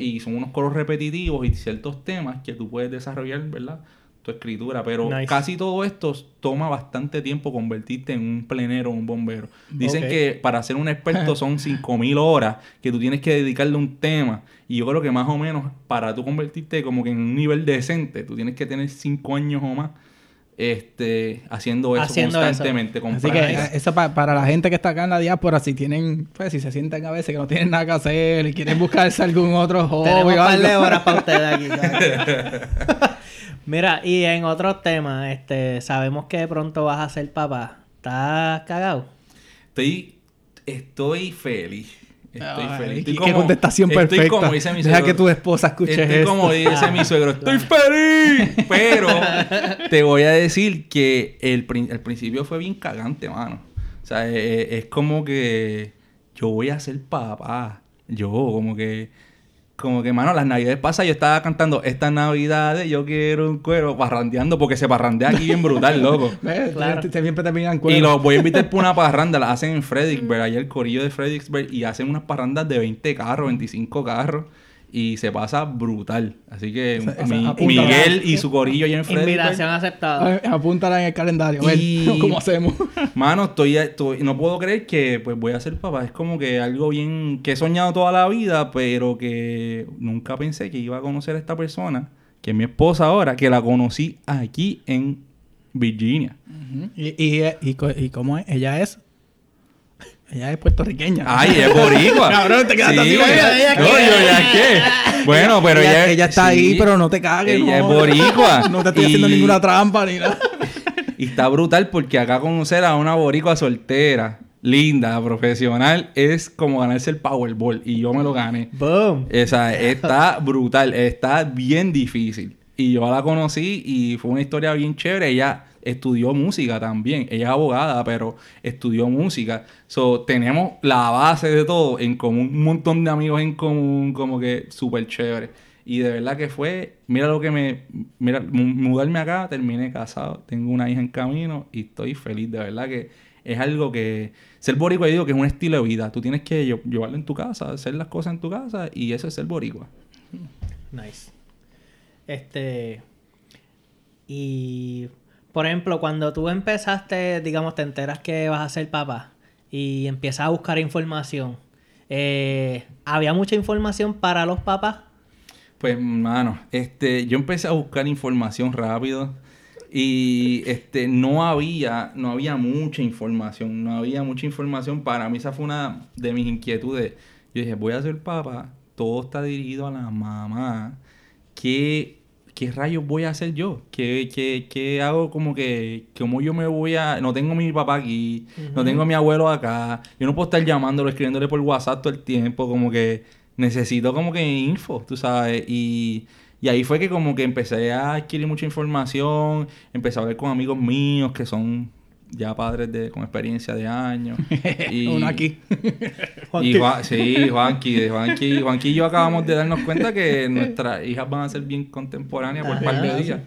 [SPEAKER 3] Y son unos coros repetitivos y ciertos temas que tú puedes desarrollar, ¿verdad? Tu escritura. Pero
[SPEAKER 2] Nice.
[SPEAKER 3] casi todo esto toma bastante tiempo convertirte en un plenero o un bombero. Dicen que para ser un experto son 5000 horas que tú tienes que dedicarle a un tema. Y yo creo que más o menos para tú convertirte como que en un nivel decente, tú tienes que tener 5 años o más este, haciendo eso
[SPEAKER 2] Haciendo eso.
[SPEAKER 3] constantemente. con
[SPEAKER 1] Así que eh, eso pa- para la gente que está acá en la diáspora, si tienen, pues si se sienten a veces que no tienen nada que hacer y quieren buscarse algún otro hobby
[SPEAKER 2] Tenemos un par de horas para ustedes aquí. Mira, y en otros temas, este, sabemos que de pronto vas a ser papá. ¿Estás cagado?
[SPEAKER 3] Estoy, estoy feliz. Estoy
[SPEAKER 1] Ay,
[SPEAKER 3] feliz.
[SPEAKER 1] qué-
[SPEAKER 3] Estoy
[SPEAKER 1] qué contestación
[SPEAKER 3] estoy
[SPEAKER 1] perfecta.
[SPEAKER 3] como dice mi
[SPEAKER 1] Deja
[SPEAKER 3] suegro.
[SPEAKER 1] que tu esposa escuche
[SPEAKER 3] Estoy
[SPEAKER 1] esto.
[SPEAKER 3] como dice mi suegro. ¡Estoy feliz! Pero te voy a decir que el, prin- el principio fue bien cagante, mano. O sea, eh, es como que yo voy a ser papá. Yo, como que... Como que, mano, las navidades pasadas yo estaba cantando Estas navidades yo quiero un cuero parrandeando porque se parrandea aquí bien brutal, loco.
[SPEAKER 2] Claro.
[SPEAKER 1] Siempre terminan
[SPEAKER 3] Y
[SPEAKER 1] cuero.
[SPEAKER 3] los voy a invitar por una parranda, la hacen en Fredericksburg, allá el corillo de Fredericksburg, y hacen unas parrandas de 20 carros, 25 carros, y se pasa brutal. Así que
[SPEAKER 1] Esa- esa-
[SPEAKER 3] mi-
[SPEAKER 1] apúntala.
[SPEAKER 3] Miguel y su corillo allá en
[SPEAKER 2] Invitación
[SPEAKER 3] Fredericksburg.
[SPEAKER 2] aceptada.
[SPEAKER 1] Ay, Apúntala en el calendario. A
[SPEAKER 3] Y-
[SPEAKER 1] ver cómo hacemos.
[SPEAKER 3] Mano, estoy, estoy, no puedo creer que pues voy a ser papá. Es como que algo bien que he soñado toda la vida, pero que nunca pensé que iba a conocer a esta persona, que es mi esposa ahora, que la conocí aquí en Virginia.
[SPEAKER 1] Y, y, y, y cómo es? Ella es. Ella es puertorriqueña.
[SPEAKER 3] Ay, es boricua.
[SPEAKER 1] Cabrón, te así,
[SPEAKER 3] güey.
[SPEAKER 1] oye,
[SPEAKER 2] ¿ella
[SPEAKER 3] No, yo ya qué. Bueno, pero
[SPEAKER 1] ella,
[SPEAKER 3] ella...
[SPEAKER 1] ella está
[SPEAKER 3] sí.
[SPEAKER 1] ahí, pero no te cagues.
[SPEAKER 3] Ella
[SPEAKER 1] no.
[SPEAKER 3] es boricua.
[SPEAKER 1] No te estoy haciendo ninguna trampa ni nada.
[SPEAKER 3] Y está brutal porque acá conocer a una boricua soltera, linda, profesional, es como ganarse el Powerball. Y yo me lo gané.
[SPEAKER 2] Boom.
[SPEAKER 3] O sea, está brutal, está bien difícil. Y yo la conocí y fue una historia bien chévere. Ella estudió música también. Ella es abogada, pero estudió música. So, tenemos la base de todo en común, un montón de amigos en común, como que súper chévere. Y de verdad que fue, mira lo que me, mira, mudarme acá, terminé casado, tengo una hija en camino y estoy feliz, de verdad que es algo que, ser boricua, yo digo que es un estilo de vida, tú tienes que llevarlo en tu casa, hacer las cosas en tu casa y eso es ser boricua.
[SPEAKER 2] Nice. Este, y, por ejemplo, cuando tú empezaste, digamos, te enteras que vas a ser papá y empiezas a buscar información, eh, ¿había mucha información para los papás?
[SPEAKER 3] Pues, mano, este, yo empecé a buscar información rápido y este, no había, no había mucha información, no había mucha información. Para mí esa fue una de mis inquietudes. Yo dije, voy a ser papá, todo está dirigido a la mamá. ¿Qué ¿qué rayos voy a hacer yo? ¿Qué, qué, qué hago como que, como yo me voy a... No tengo a mi papá aquí, no tengo a mi abuelo acá, yo no puedo estar llamándolo, escribiéndole por WhatsApp todo el tiempo, como que necesito como que info, tú sabes, y, y ahí fue que como que empecé a adquirir mucha información, empecé a hablar con amigos míos que son ya padres de, con experiencia de años.
[SPEAKER 1] Y, Uno aquí.
[SPEAKER 3] y sí, Juanqui, Juanqui, Juanqui y yo acabamos de darnos cuenta que nuestras hijas van a ser bien contemporáneas por un par de días.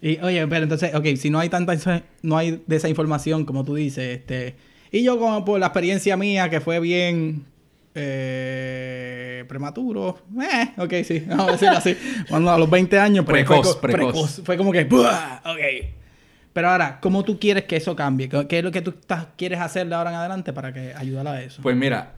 [SPEAKER 1] Y oye, pero entonces, ok, si no hay tanta, no hay de esa información como tú dices, este, y yo como por la experiencia mía que fue bien eh, prematuro, eh, ok, sí, vamos a decirlo así, cuando a los 20 años,
[SPEAKER 3] pues, precoz, fue, precoz.
[SPEAKER 1] fue como que, ok, pero ahora, ¿cómo tú quieres que eso cambie? ¿Qué es lo que tú quieres hacer de ahora en adelante para que ayudar a eso?
[SPEAKER 3] Pues mira,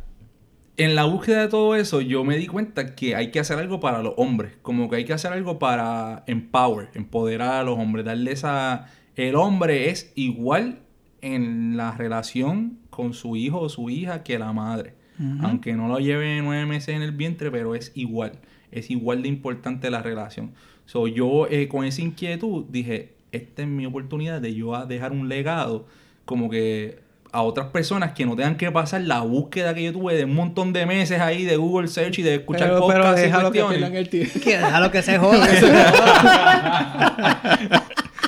[SPEAKER 3] en la búsqueda de todo eso, yo me di cuenta que hay que hacer algo para los hombres. Como que hay que hacer algo para empower, empoderar a los hombres, darle esa... El hombre es igual en la relación con su hijo o su hija que la madre. Aunque no lo lleve nueve meses en el vientre, pero es igual. Es igual de importante la relación. So, yo eh, con esa inquietud dije, esta es mi oportunidad de yo dejar un legado como que a otras personas que no tengan que pasar la búsqueda que yo tuve de un montón de meses ahí de Google Search y de escuchar
[SPEAKER 1] pero, podcasts pero déjalo que el
[SPEAKER 2] que déjalo que se joda.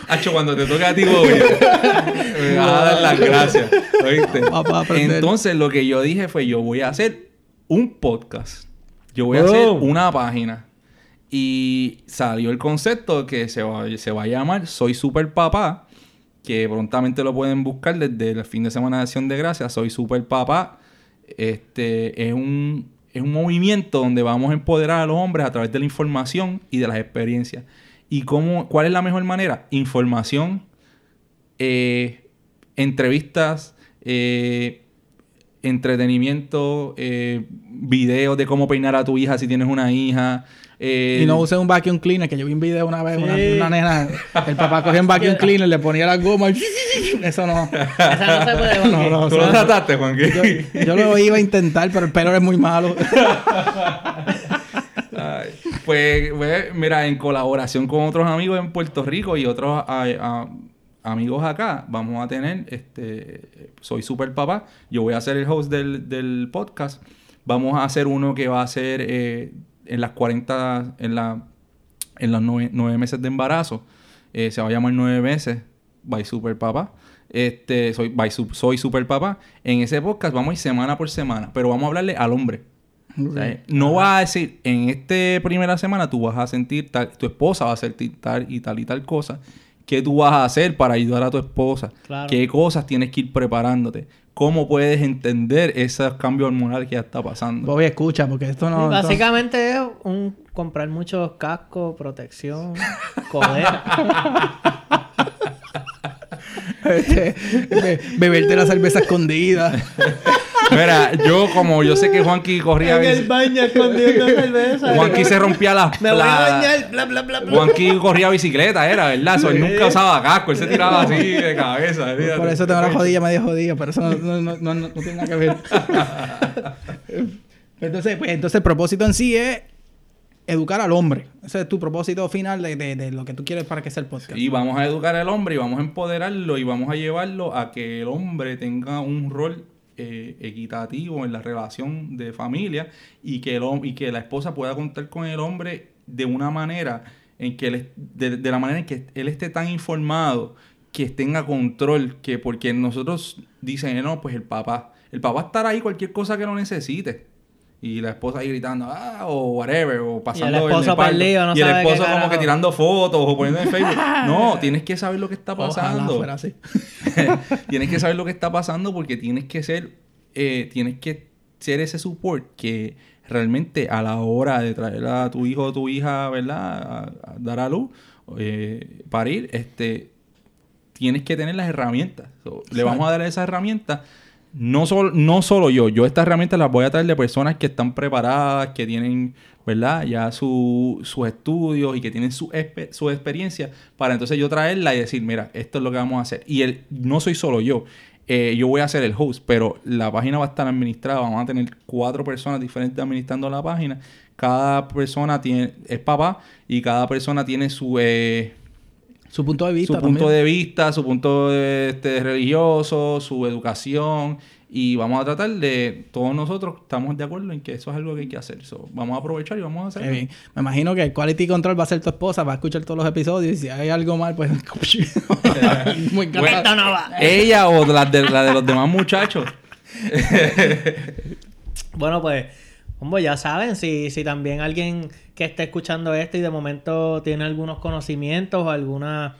[SPEAKER 3] Hacho, cuando te toque a ti, Bobby, me vas a dar las gracias. ¿Oíste? Entonces, lo que yo dije fue: yo voy a hacer un podcast. Yo voy a hacer una página. Y salió el concepto que se va, se va a llamar Soy Super Papá, que prontamente lo pueden buscar desde el fin de semana de Acción de Gracias. Soy Super Papá. Este es un, es un movimiento donde vamos a empoderar a los hombres a través de la información y de las experiencias. ¿Y cómo, cuál es la mejor manera? Información, eh, entrevistas, eh, entretenimiento, eh, videos de cómo peinar a tu hija si tienes una hija,
[SPEAKER 1] y no use un vacuum cleaner, que yo vi un video una vez, una, una, nena, el papá cogía un vacuum cleaner, le ponía la goma y... Eso no.
[SPEAKER 2] Esa no se puede.
[SPEAKER 3] No, no, ¿Tú lo trataste, Juan?
[SPEAKER 1] Yo, yo, lo iba a intentar, pero el pelo es muy malo.
[SPEAKER 3] pues, pues, mira, en colaboración con otros amigos en Puerto Rico y otros amigos acá, vamos a tener, este, soy super papá, yo voy a ser el host del, del podcast, vamos a hacer uno que va a ser eh, en las 40, en, la, en los nueve, meses de embarazo, eh, se va a llamar nueve meses, by Super Papá. Este, soy, by, soy Super Papá. En ese podcast vamos a ir semana por semana, pero vamos a hablarle al hombre. no va a decir, en esta primera semana tú vas a sentir tal, tu esposa va a sentir tal y tal y tal cosa. ¿Qué tú vas a hacer para ayudar a tu esposa? ¿Qué cosas tienes que ir preparándote? cómo puedes entender esos cambios hormonales que ya está pasando.
[SPEAKER 1] Voy escucha, porque esto no.
[SPEAKER 2] básicamente es un comprar muchos cascos, protección, coder.
[SPEAKER 1] este, beberte la cerveza escondida.
[SPEAKER 3] Mira, yo como yo sé que Juanqui corría...
[SPEAKER 2] En el baño escondiendo cerveza.
[SPEAKER 3] Juanqui se rompía las...
[SPEAKER 2] Me voy a bañar, bla, bla, bla,
[SPEAKER 3] Juanqui corría bicicleta, era, ¿verdad? él nunca usaba casco, él se tiraba así de cabeza.
[SPEAKER 1] Por eso tengo la jodilla medio jodida, pero eso no, no, no, no, tiene nada que ver. entonces, pues, entonces el propósito en sí es educar al hombre. Ese es tu propósito final de, de, de, lo que tú quieres para que sea el podcast.
[SPEAKER 3] Y vamos a educar al hombre y vamos a empoderarlo y vamos a llevarlo a que el hombre tenga un rol eh, equitativo en la relación de familia y que, el, y que la esposa pueda contar con el hombre de una manera en que él, de, de la manera en que él esté tan informado, que tenga control, que porque nosotros dicen, no, pues el papá, el papá estará ahí cualquier cosa que lo necesite. Y la esposa ahí gritando, ah, o whatever, o pasando
[SPEAKER 2] el esposo no
[SPEAKER 3] Y el
[SPEAKER 2] sabe
[SPEAKER 3] esposo como que tirando fotos o poniendo en Facebook. No, tienes que saber lo que está
[SPEAKER 1] Ojalá
[SPEAKER 3] pasando.
[SPEAKER 1] fuera así.
[SPEAKER 3] tienes que saber lo que está pasando porque tienes que ser, eh, tienes que ser ese support que realmente a la hora de traer a tu hijo o tu hija, ¿verdad? A, a dar a luz, eh, parir, este, tienes que tener las herramientas. So, le vamos a dar esas herramientas. No solo, no solo yo, yo estas herramientas las voy a traer de personas que están preparadas, que tienen, ¿verdad? Ya su- sus estudios y que tienen su, su experiencia para entonces yo traerla y decir, mira, esto es lo que vamos a hacer. Y el, no soy solo yo, eh, yo voy a ser el host, pero la página va a estar administrada, vamos a tener cuatro personas diferentes administrando la página. Cada persona tiene, es papá y cada persona tiene su... eh,
[SPEAKER 1] Su punto de vista
[SPEAKER 3] su punto
[SPEAKER 1] también.
[SPEAKER 3] de vista, su punto de, este, religioso, su educación. Y vamos a tratar de, todos nosotros estamos de acuerdo en que eso es algo que hay que hacer. So, vamos a aprovechar y vamos a hacerlo.
[SPEAKER 1] bien. Me imagino que el quality control va a ser tu esposa, va a escuchar todos los episodios y si hay algo mal, pues... Muy
[SPEAKER 3] Bueno,
[SPEAKER 2] Esto no va.
[SPEAKER 3] Ella o la de, la de los demás muchachos.
[SPEAKER 2] Bueno, pues, hombre, ya saben, si, si también alguien que esté escuchando esto y de momento tiene algunos conocimientos o algunas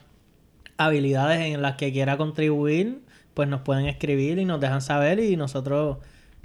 [SPEAKER 2] habilidades en las que quiera contribuir, pues nos pueden escribir y nos dejan saber y nosotros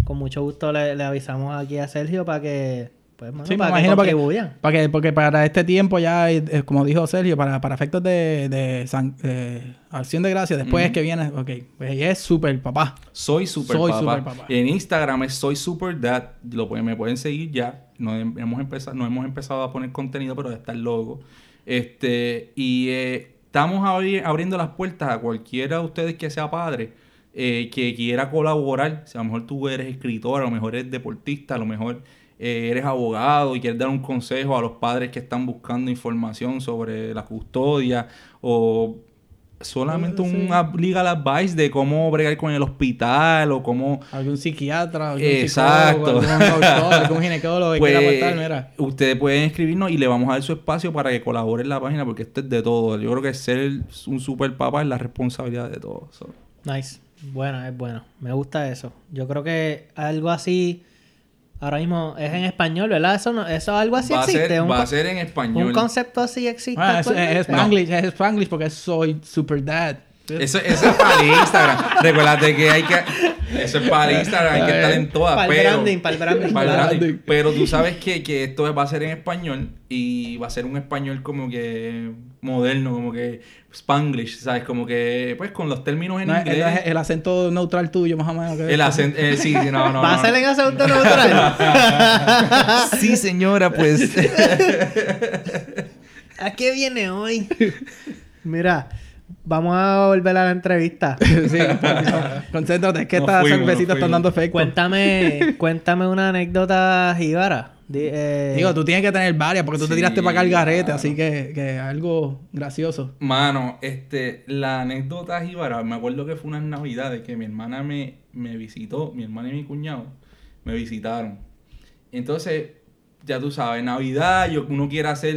[SPEAKER 2] con mucho gusto le, le avisamos aquí a Sergio para que, pues, mano,
[SPEAKER 1] Sí, me
[SPEAKER 2] para
[SPEAKER 1] imagino para que, para que- porque para este tiempo ya, eh, como dijo Sergio, para, para efectos de, de san- eh, acción de gracias, después
[SPEAKER 3] Ujú.
[SPEAKER 1] que viene, ok, pues ella es súper papá.
[SPEAKER 3] Soy super
[SPEAKER 1] Soy
[SPEAKER 3] papá.
[SPEAKER 1] super papá.
[SPEAKER 3] En Instagram es soy super dad. Lo pueden, me pueden seguir ya. No hem- hemos empezado, no hemos empezado a poner contenido, pero ya está el logo. Este, y eh, estamos abri- abriendo las puertas a cualquiera de ustedes que sea padre. eh, que quiera colaborar, si a lo mejor tú eres escritor, a lo mejor eres deportista, a lo mejor eh, eres abogado y quieres dar un consejo a los padres que están buscando información sobre la custodia o solamente
[SPEAKER 1] Sí.
[SPEAKER 3] un legal advice de cómo bregar con el hospital o cómo
[SPEAKER 1] Algún psiquiatra, algún
[SPEAKER 3] Exacto.
[SPEAKER 1] psicólogo, algún doctor, algún ginecólogo que
[SPEAKER 3] pues,
[SPEAKER 1] quiera aportar, mira.
[SPEAKER 3] ustedes pueden escribirnos y le vamos a dar su espacio para que colabore en la página porque esto es de todo. Yo creo que ser un super papá es la responsabilidad de todos. So,
[SPEAKER 2] Nice. Bueno, es bueno. Me gusta eso. Yo creo que algo así ahora mismo es en español, ¿verdad? Eso no, eso algo así
[SPEAKER 3] va,
[SPEAKER 2] existe.
[SPEAKER 3] ser,
[SPEAKER 2] un,
[SPEAKER 3] va a ser en español.
[SPEAKER 2] un concepto así existe.
[SPEAKER 1] Ah, es, es Spanglish, es Spanglish porque soy super dad.
[SPEAKER 3] Eso, eso es para el Instagram. Recuérdate que hay que. Eso es para el Instagram, hay que estar en todas.
[SPEAKER 2] Para el
[SPEAKER 3] pero,
[SPEAKER 2] branding, para el branding.
[SPEAKER 3] para el
[SPEAKER 1] Branding.
[SPEAKER 3] branding. Pero tú sabes que, que esto va a ser en español y va a ser un español como que moderno, como que Spanglish, ¿sabes? Como que, pues con los términos en
[SPEAKER 1] No,
[SPEAKER 3] inglés.
[SPEAKER 1] el acento neutral tuyo, más o menos. que-
[SPEAKER 3] El acento, eh, sí, sí, no, no.
[SPEAKER 2] ¿Va a ser en acento neutral?
[SPEAKER 3] Sí, señora, pues.
[SPEAKER 2] ¿A qué viene hoy? Mira, vamos a volver a la entrevista.
[SPEAKER 1] sí, concéntrate, es que estas cervecitas están dando efecto.
[SPEAKER 2] Cuéntame, cuéntame una anécdota jíbara. Eh,
[SPEAKER 1] Digo, tú tienes que tener varias porque tú te tiraste para acá el garete,
[SPEAKER 3] claro.
[SPEAKER 1] así que, que algo gracioso.
[SPEAKER 3] Mano, este, la anécdota jíbara, me acuerdo que fue unas navidades que mi hermana me, me visitó, mi hermana y mi cuñado me visitaron. Entonces, ya tú sabes, Navidad, yo, uno quiere hacer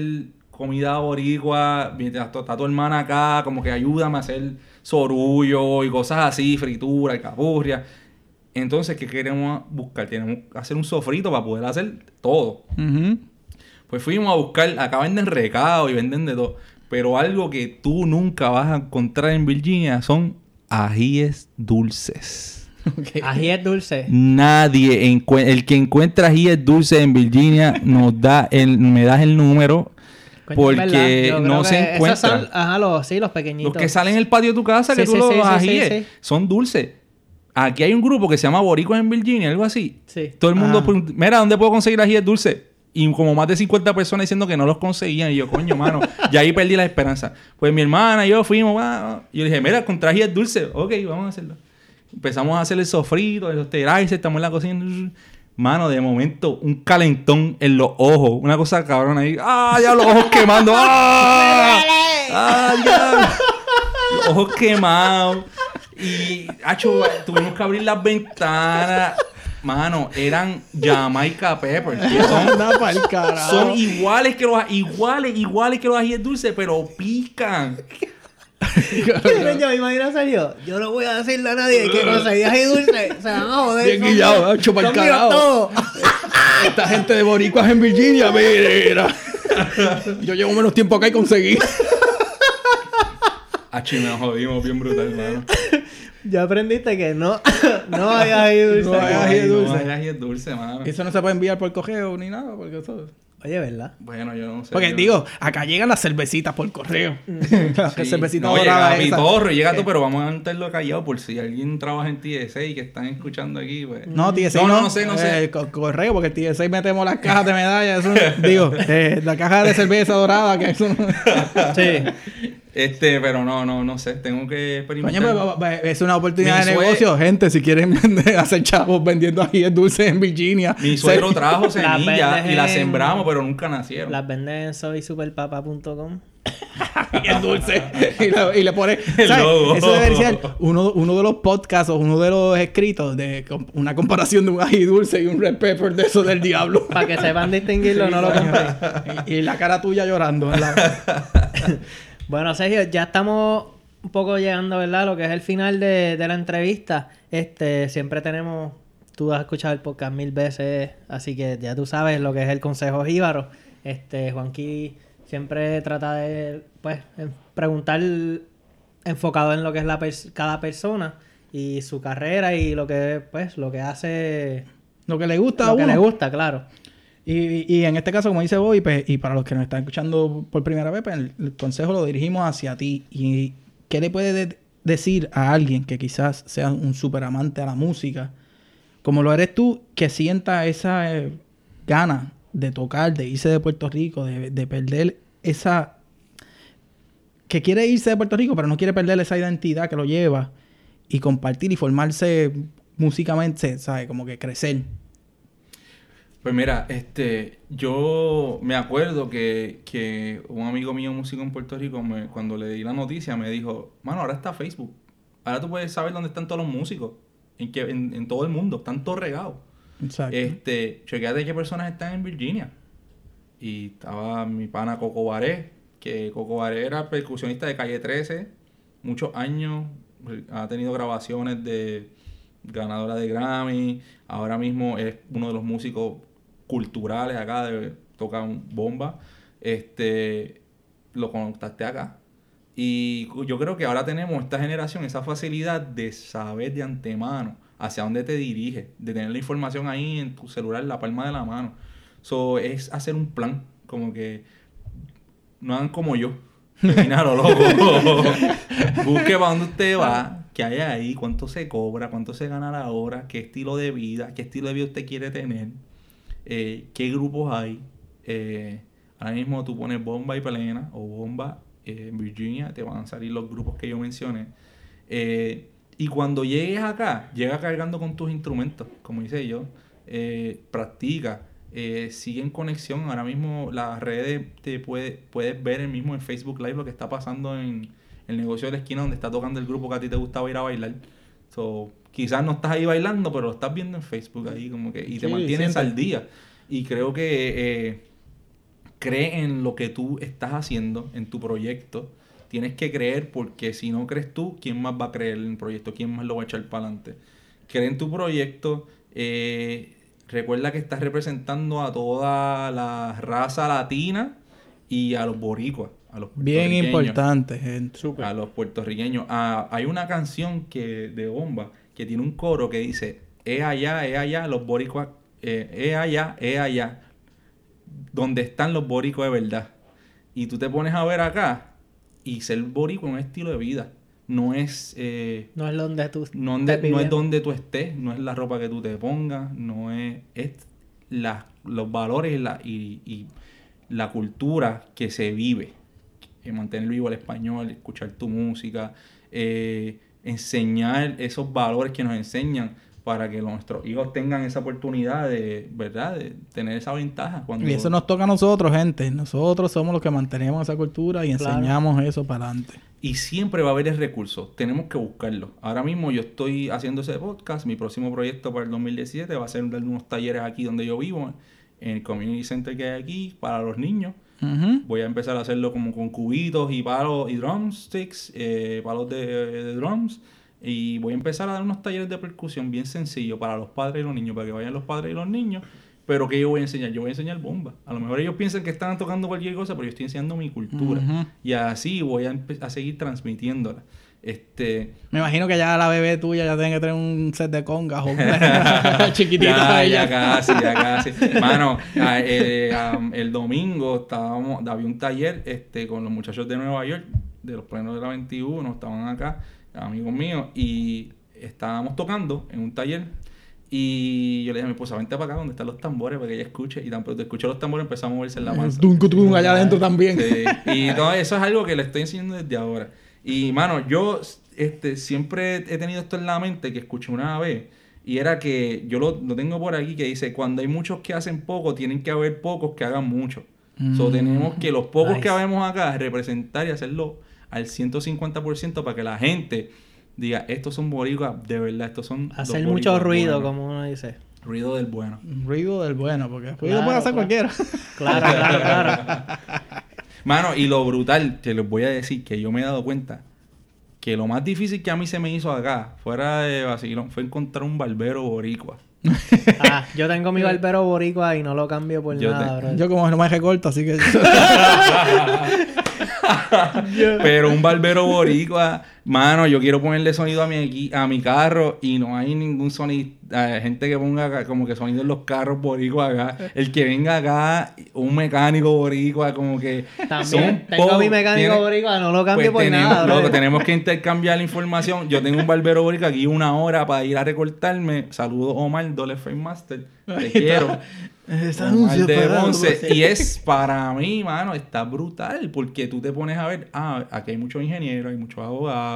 [SPEAKER 3] comida boricua, mientras está tu hermana acá, como que ayúdame a hacer sorullo y cosas así, fritura y capurria. Entonces, ¿qué queremos buscar? Tenemos que hacer un sofrito para poder hacer todo. Pues fuimos a buscar, acá venden recado y venden de todo. Pero algo que tú nunca vas a encontrar en Virginia son ajíes dulces.
[SPEAKER 1] Ok.
[SPEAKER 2] Ají es dulce.
[SPEAKER 3] Nadie, el que encuentra ajíes dulces en Virginia nos da el, me das el número
[SPEAKER 2] Coño,
[SPEAKER 3] porque no se encuentran.
[SPEAKER 2] ajá, los, sí, los pequeñitos.
[SPEAKER 3] Los que salen en el patio de tu casa, que tú
[SPEAKER 2] sí,
[SPEAKER 3] los
[SPEAKER 2] sí,
[SPEAKER 3] ajíes, son dulces. Aquí hay un grupo que se llama Boricuas en Virginia, algo así.
[SPEAKER 2] Sí.
[SPEAKER 3] Todo el mundo pregunta, mira, ¿dónde puedo conseguir ajíes dulces? Y como más de 50 personas diciendo que no los conseguían. Y yo, coño, mano, ya ahí perdí la esperanza. Pues mi hermana y yo fuimos, va, y yo dije, mira, contra ajíes dulces. Ok, vamos a hacerlo. Empezamos a hacer el sofrito, los teraices, estamos en la cocina. Mano, de momento, un calentón en los ojos. Una cosa cabrón ahí. ¡Ah, ya los ojos quemando! ¡Ah! ¡Ah, ya! Los ojos quemados. Y, hacho, tuvimos que abrir las ventanas. Mano, eran Jamaica Pepper. Que son, son iguales que los iguales, iguales que los ajíes dulces, pero pican.
[SPEAKER 2] Yo me imagino. Yo no voy a decirle a nadie que con y dulce se van a joder.
[SPEAKER 1] Bien guillado, carajo.
[SPEAKER 2] todos.
[SPEAKER 1] Esta gente de boricuas en Virginia, mira. Yo llevo menos tiempo acá y conseguí.
[SPEAKER 3] Achi, nos jodimos bien brutal, mano.
[SPEAKER 2] Ya aprendiste que no, no hay ají dulce.
[SPEAKER 1] No hay ají dulce.
[SPEAKER 3] No hay dulces, mano.
[SPEAKER 1] Eso no se puede enviar por correo ni nada, porque eso...
[SPEAKER 2] Oye, ¿verdad?
[SPEAKER 3] Bueno, yo no sé.
[SPEAKER 1] Porque
[SPEAKER 3] yo-
[SPEAKER 1] digo, acá llegan las cervecitas por correo. Las
[SPEAKER 3] Sí.
[SPEAKER 1] cervecitas
[SPEAKER 3] no, llega mi torro, llega tú, pero vamos a mantenerlo callado por si alguien trabaja en TSA y que están escuchando aquí, pues.
[SPEAKER 1] No, TSA
[SPEAKER 3] No,
[SPEAKER 1] no.
[SPEAKER 3] no, sé, no sé.
[SPEAKER 1] Eh, co- correo, porque el TSA metemos las cajas de medallas. Eso, digo, eh, la caja de cerveza dorada, que eso no...
[SPEAKER 2] Sí.
[SPEAKER 3] Este, pero no, no, no sé. Tengo que experimentar.
[SPEAKER 1] Coño, es una oportunidad
[SPEAKER 3] Mi
[SPEAKER 1] de negocio. Gente, si quieren vender- hacer chavos vendiendo ajíes dulces en Virginia.
[SPEAKER 3] Mi suegro trajo
[SPEAKER 2] Las
[SPEAKER 3] semillas
[SPEAKER 2] vendes
[SPEAKER 3] y las
[SPEAKER 2] en-
[SPEAKER 3] sembramos, pero nunca nacieron.
[SPEAKER 2] Las venden en soysuperpapa.com.
[SPEAKER 1] y, le, y le pone...
[SPEAKER 3] El
[SPEAKER 1] ¿sabes?
[SPEAKER 3] logo.
[SPEAKER 1] Eso debería ser uno, uno de los podcasts o uno de los escritos de una comparación de un ají dulce y un red pepper de eso del diablo.
[SPEAKER 2] Para que sepan distinguirlo, no lo compré.
[SPEAKER 1] y, y la cara tuya llorando. en la-
[SPEAKER 2] Bueno, Sergio, ya estamos un poco llegando, ¿verdad? A lo que es el final de, de la entrevista. Este, siempre tenemos, tú has escuchado el podcast mil veces, así que ya tú sabes lo que es el consejo jíbaro. Este, Juanqui siempre trata de, pues, preguntar enfocado en lo que es la pers- cada persona y su carrera y lo que, pues, lo que hace,
[SPEAKER 1] Lo que le gusta a
[SPEAKER 2] lo que le gusta, claro.
[SPEAKER 1] Y, y en este caso, como dice Bobby, pues, y para los que nos están escuchando por primera vez, pues, el, consejo lo dirigimos hacia ti. ¿Y qué le puedes de- decir a alguien que quizás sea un super amante a la música, como lo eres tú, que sienta esa eh, gana de tocar, de irse de Puerto Rico, de, de perder esa... que quiere irse de Puerto Rico, pero no quiere perder esa identidad que lo lleva y compartir y formarse músicamente, ¿sabes? Como que crecer.
[SPEAKER 3] Pues mira, este, yo me acuerdo que, que un amigo mío músico en Puerto Rico, me- cuando le di la noticia, me dijo, mano, ahora está Facebook. Ahora tú puedes saber dónde están todos los músicos. En, que, en, en todo el mundo. Están todos regados.
[SPEAKER 1] Exacto.
[SPEAKER 3] Este, chequeate qué personas están en Virginia. Y estaba mi pana Coco Baré, que Coco Baré era percusionista de Calle 13, muchos años, ha tenido grabaciones de ganadora de Grammy, ahora mismo es uno de los músicos culturales acá, de, toca un bomba. Este, lo contacté acá. Y yo creo que ahora tenemos esta generación esa facilidad de saber de antemano hacia dónde te diriges, de tener la información ahí en tu celular, en la palma de la mano. So, es hacer un plan, como que no hagan como yo. Termina lo loco. Busque para dónde usted va, qué hay ahí, cuánto se cobra, cuánto se gana la hora, qué estilo de vida, qué estilo de vida usted quiere tener, eh, qué grupos hay. Eh, ahora mismo tú pones bomba y pelena o bomba eh, en Virginia, te van a salir los grupos que yo mencioné. Y cuando llegues acá, llega cargando con tus instrumentos, como hice yo. Practica, sigue en conexión. Ahora mismo las redes te puede, puedes ver el mismo en Facebook Live lo que está pasando en el negocio de la esquina donde está tocando el grupo que a ti te gustaba ir a bailar. So, quizás no estás ahí bailando, pero lo estás viendo en Facebook ahí como que y te
[SPEAKER 1] Sí,
[SPEAKER 3] mantienes
[SPEAKER 1] siempre.
[SPEAKER 3] al día. Y creo que eh, cree en lo que tú estás haciendo, en tu proyecto. Tienes que creer porque si no crees tú, ¿quién más va a creer en el proyecto? ¿Quién más lo va a echar para adelante? Cree en tu proyecto. eh, recuerda que estás representando a toda la raza latina y a los boricuas. A los
[SPEAKER 1] Bien importante, gente.
[SPEAKER 3] A los puertorriqueños. Ah, hay una canción que de bomba que tiene un coro que dice, es allá, es allá, los boricuas, eh, es allá, es allá, donde están los boricuas de verdad. Y tú te pones a ver acá y ser boricua es un estilo de vida. No es, eh,
[SPEAKER 2] No es donde tú
[SPEAKER 3] no, donde- no es donde tú estés, no es la ropa que tú te pongas, no es, es la- los valores y la, y, y la cultura que se vive. Eh, mantener vivo el español, escuchar tu música, eh, enseñar esos valores que nos enseñan para que nuestros hijos tengan esa oportunidad de, ¿verdad? De tener esa ventaja. Cuando...
[SPEAKER 1] Y eso nos toca a nosotros, gente. Nosotros somos los que mantenemos esa cultura y
[SPEAKER 2] Claro.
[SPEAKER 1] enseñamos eso para adelante.
[SPEAKER 3] Y siempre va a haber el recurso. Tenemos que buscarlo. Ahora mismo yo estoy haciendo ese podcast. Mi próximo proyecto para el 2017 va a ser dar unos talleres aquí donde yo vivo, en el community center que hay aquí, para los niños. Voy a empezar a hacerlo como con cubitos y palos y drumsticks, eh, palos de, de drums. Y voy a empezar a dar unos talleres de percusión bien sencillos para los padres y los niños, para que vayan los padres y los niños. Pero que yo voy a enseñar? Yo voy a enseñar bomba. A lo mejor ellos piensan que están tocando cualquier cosa, pero yo estoy enseñando mi cultura. Y así voy a, a seguir transmitiéndola. Este,
[SPEAKER 1] Me imagino que ya la bebé tuya ya tiene que tener un set de congas o chiquitita.
[SPEAKER 3] ya, ya casi, ya casi. Mano, a- eh, el domingo estábamos, había un taller este, con los muchachos de Nueva York, de los plenos de la 21, estaban acá, amigos míos, y estábamos tocando en un taller. Y yo le dije a mi esposa, vente para acá donde están los tambores para que ella escuche. Y tan pronto escuchó los tambores empezó a moverse en la panza.
[SPEAKER 1] Tum, tum, allá adentro también.
[SPEAKER 3] Sí, Y todo eso es algo que le estoy enseñando desde ahora. Y, mano, yo este, siempre he tenido esto en la mente que escuché una vez. Y era que yo lo, lo tengo por aquí que dice, cuando hay muchos que hacen poco, tienen que haber pocos que hagan mucho. So,
[SPEAKER 1] Mm.
[SPEAKER 3] tenemos que los pocos
[SPEAKER 2] Nice.
[SPEAKER 3] que habemos acá representar y hacerlo al 150% para que la gente diga, estos son boricuas, de verdad, estos son... los
[SPEAKER 2] Hacer mucho
[SPEAKER 3] boricuas
[SPEAKER 2] ruido,
[SPEAKER 3] buenos".
[SPEAKER 2] como uno dice.
[SPEAKER 3] Ruido del bueno.
[SPEAKER 1] Ruido del bueno, porque ruido
[SPEAKER 2] Claro,
[SPEAKER 1] puede hacer
[SPEAKER 2] claro.
[SPEAKER 1] cualquiera.
[SPEAKER 2] Claro, claro, claro.
[SPEAKER 3] Mano, y lo brutal, que les voy a decir, que yo me he dado cuenta, que lo más difícil que a mí se me hizo acá, fuera de vacilón, fue encontrar un barbero boricua.
[SPEAKER 2] Ah, yo tengo mi barbero boricua y no lo cambio por
[SPEAKER 3] Yo
[SPEAKER 2] nada,
[SPEAKER 3] te-
[SPEAKER 2] bro.
[SPEAKER 1] Yo como no me recorto, así que...
[SPEAKER 3] Pero un barbero boricua, mano, yo quiero ponerle sonido a mi, equi- a mi carro y no hay ningún sonido, eh, gente que ponga acá como que sonido en los carros boricua acá. El que venga acá, un mecánico boricua, como que...
[SPEAKER 2] También tengo mi mecánico
[SPEAKER 3] Tiene-
[SPEAKER 2] boricua, no lo cambio
[SPEAKER 3] Pues
[SPEAKER 2] por
[SPEAKER 3] tenemos,
[SPEAKER 2] nada,
[SPEAKER 3] loco, tenemos que intercambiar la información. Yo tengo un barbero boricua aquí una hora para ir a recortarme. Saludos Omar, Dole Frame Master. Te quiero. Omar
[SPEAKER 1] anuncio
[SPEAKER 3] de
[SPEAKER 1] para-
[SPEAKER 3] Ponce. Y es para mí, mano, está brutal. Porque tú te pones a ver, ah, aquí hay muchos ingenieros, hay muchos abogados,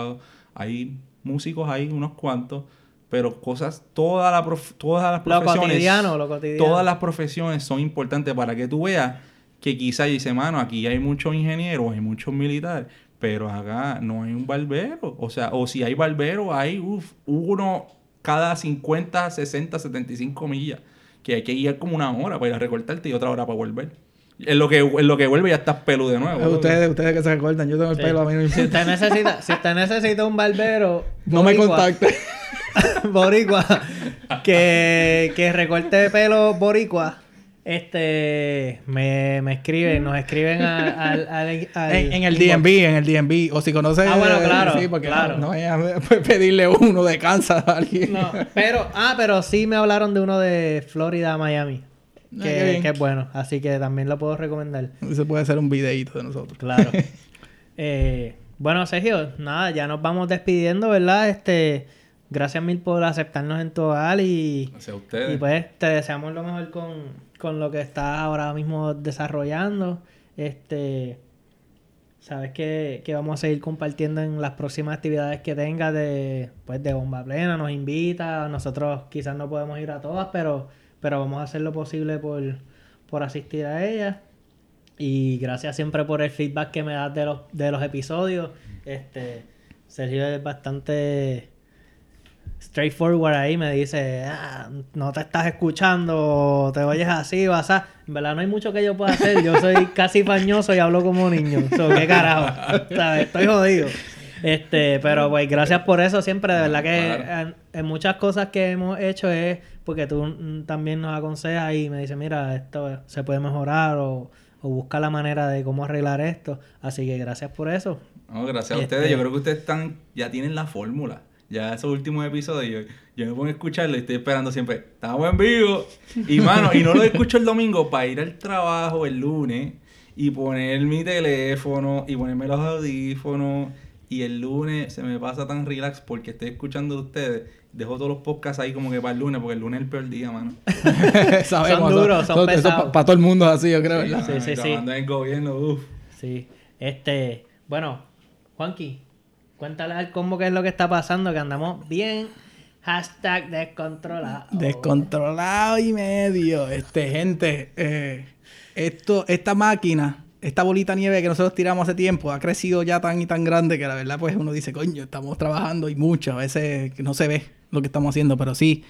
[SPEAKER 3] hay músicos, hay unos cuantos. Pero cosas, toda la todas las
[SPEAKER 2] Lo
[SPEAKER 3] profesiones.
[SPEAKER 2] cotidiano, lo cotidiano.
[SPEAKER 3] Todas las profesiones son importantes para que tú veas que quizás dice, mano, aquí hay muchos ingenieros, hay muchos militares, pero acá no hay un barbero. O sea, o si hay barbero, hay uf, uno cada 50, 60, 75 millas. Que hay que ir como una hora para ir a recortarte y otra hora para volver. En lo que, en lo que vuelve ya estás pelo de nuevo. loco.
[SPEAKER 1] Ustedes, ustedes que se recortan, yo tengo el
[SPEAKER 2] Sí.
[SPEAKER 1] pelo a mí no me
[SPEAKER 2] Si usted necesita, si usted necesita un barbero
[SPEAKER 1] No me contacte.
[SPEAKER 2] boricua que, que recorte pelo boricua este me, me escriben nos escriben a- al, al- al
[SPEAKER 1] En, en el. DMV, en el DMV. O si conoces...
[SPEAKER 2] Ah, bueno, claro,
[SPEAKER 1] Sí, porque
[SPEAKER 2] claro.
[SPEAKER 1] no, no a pedirle uno de Kansas a alguien.
[SPEAKER 2] no pero ah pero sí me hablaron de uno de Florida a Miami
[SPEAKER 1] Ah, qué
[SPEAKER 2] que, es bueno así que también lo puedo recomendar
[SPEAKER 1] Ese puede ser un videíto de nosotros.
[SPEAKER 2] claro Eh, bueno Sergio nada ya nos vamos despidiendo verdad este gracias mil por aceptarnos en tu hogar y
[SPEAKER 3] Hacia ustedes.
[SPEAKER 2] Y pues te deseamos lo mejor con, con lo que estás ahora mismo desarrollando. Este sabes que, que vamos a seguir compartiendo en las próximas actividades que tengas de, pues, de bomba plena, nos invita, nosotros quizás no podemos ir a todas, pero, pero vamos a hacer lo posible por, por asistir a ellas. Y gracias siempre por el feedback que me das de los, de los episodios. Este, Sergio es bastante straightforward ahí me dice, ah, no te estás escuchando, te oyes así, vas a... En verdad no hay mucho que yo pueda hacer, yo soy casi pañoso y hablo como niño, so, qué carajo. Estoy jodido. Este, pero pues gracias por eso siempre, de verdad que
[SPEAKER 3] Claro.
[SPEAKER 2] en, en muchas cosas que hemos hecho es porque tú mm, también nos aconsejas y me dices, mira, esto se puede mejorar o, o busca la manera de cómo arreglar esto, así que gracias por eso.
[SPEAKER 3] No, gracias a
[SPEAKER 2] Este-
[SPEAKER 3] ustedes. Yo creo que ustedes están, ya tienen la fórmula. Ya esos últimos episodios, yo, yo me pongo a escucharlo y estoy esperando siempre, estamos en vivo. Y mano, y no lo escucho el domingo para ir al trabajo el lunes y poner mi teléfono y ponerme los audífonos. Y el lunes se me pasa tan relax porque estoy escuchando de ustedes. Dejo todos los podcasts ahí como que para el lunes, porque el lunes es el peor día, mano.
[SPEAKER 1] Sabemos.
[SPEAKER 2] Son duros, son
[SPEAKER 1] eso- eso
[SPEAKER 2] pesados.
[SPEAKER 1] Para todo el mundo es así, yo creo, ¿verdad?
[SPEAKER 2] Sí,
[SPEAKER 3] mano,
[SPEAKER 2] sí, sí.
[SPEAKER 3] trabajando en el gobierno, uff.
[SPEAKER 2] Sí. Este, bueno, Juanqui, cuéntale al combo qué es lo que está pasando, que andamos bien Hashtag descontrolado.
[SPEAKER 1] Descontrolado y medio. Este, gente, eh, esto, esta máquina, esta bolita de nieve que nosotros tiramos hace tiempo, ha crecido ya tan y tan grande que la verdad, pues uno dice, coño, estamos trabajando y mucho. A veces no se ve lo que estamos haciendo, pero sí.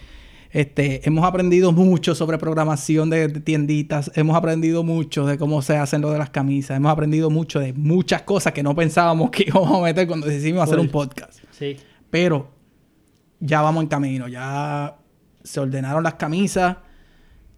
[SPEAKER 1] Este, hemos aprendido mucho sobre programación de, de tienditas, hemos aprendido mucho de cómo se hacen lo de las camisas, hemos aprendido mucho de muchas cosas que no pensábamos que íbamos a meter cuando decidimos hacer un podcast.
[SPEAKER 2] Sí.
[SPEAKER 1] Pero ya vamos en camino, ya se ordenaron las camisas,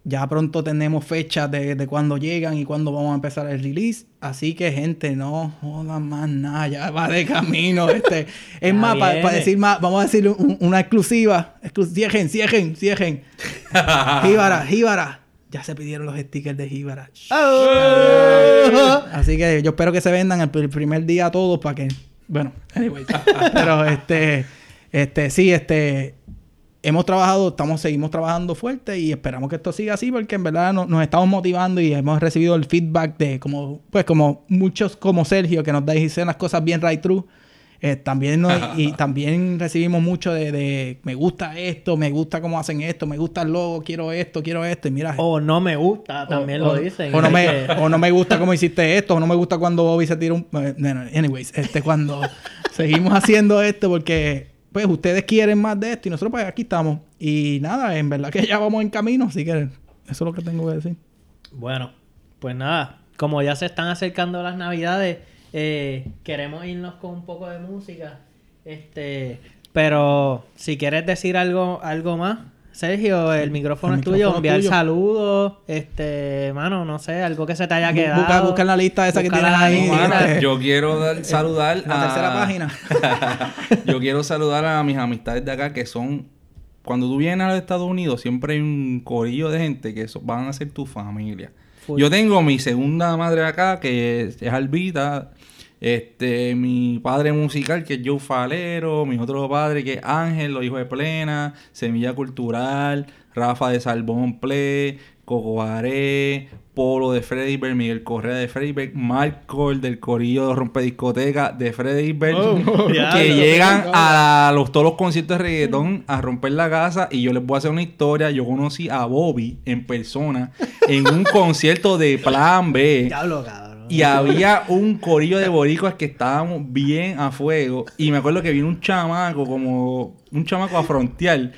[SPEAKER 1] ya pronto tenemos fechas de, de cuándo llegan y cuándo vamos a empezar el release. Así que, gente, no jodan más nada, ya va de camino. Este. es más, para decir más, vamos a decir un- una exclusiva. Exclu cierren, cierren, cierren. Jíbara, Jíbara. Ya se pidieron los stickers de Jíbara.
[SPEAKER 2] Oh.
[SPEAKER 1] Así que yo espero que se vendan el, el primer día todos para que. Bueno, anyways. Pero este. Este, sí, este. Hemos trabajado, estamos, seguimos trabajando fuerte y esperamos que esto siga así porque en verdad no- nos estamos motivando y hemos recibido el feedback de como, pues como muchos como Sergio que nos dicen las cosas bien right true. Eh, también nos- y también recibimos mucho de, de me gusta esto, me gusta cómo hacen esto, me gusta el logo, quiero esto, quiero esto. Y mira,
[SPEAKER 2] O no me gusta, también
[SPEAKER 1] o,
[SPEAKER 2] lo
[SPEAKER 1] o-
[SPEAKER 2] dicen.
[SPEAKER 1] O no, me, o no me gusta cómo hiciste esto, o no me gusta cuando Bobby se tira un... eh, anyways, este, cuando seguimos haciendo esto porque pues ustedes quieren más de esto y nosotros pues aquí estamos. Y nada, en verdad que ya vamos en camino, así que eso es lo que tengo que decir.
[SPEAKER 2] Bueno, pues nada, como ya se están acercando las navidades, eh, queremos irnos con un poco de música. Este, pero si quieres decir algo, algo más, Sergio, el micrófono
[SPEAKER 1] El
[SPEAKER 2] es tuyo, enviar
[SPEAKER 1] tuyo.
[SPEAKER 2] saludos, este, mano, no sé, algo que se te haya
[SPEAKER 1] Bu-
[SPEAKER 2] quedado.
[SPEAKER 1] busca- busca en la lista esa que tienes ahí,
[SPEAKER 2] mano.
[SPEAKER 3] Yo quiero dar- saludar
[SPEAKER 1] La
[SPEAKER 3] a...
[SPEAKER 1] tercera página.
[SPEAKER 3] Yo quiero saludar a mis amistades de acá que son... Cuando tú vienes a los Estados Unidos siempre hay un corillo de gente que van a ser tu familia.
[SPEAKER 2] Full.
[SPEAKER 3] Yo tengo mi segunda madre acá que es, es Albita. Este, mi padre musical que es Joe Falero. Mi otro padre que es Ángel, los hijos de Plena. Semilla Cultural. Rafa de Salbón Play. Coco Baré, Polo de Freddyberg, Miguel Correa de Freddyberg, Mark Cole del Corillo de Rompe Discoteca de Freddyberg,
[SPEAKER 2] Oh,
[SPEAKER 3] que llegan a los, todos los conciertos de reggaetón a romper la casa y yo les voy a hacer una historia. Yo conocí a Bobby en persona en un concierto de Plan B.
[SPEAKER 2] Diablo, cabrón.
[SPEAKER 3] Y había un corillo de boricuas que estábamos bien a fuego. Y me acuerdo que vino un chamaco, como un chamaco a frontear.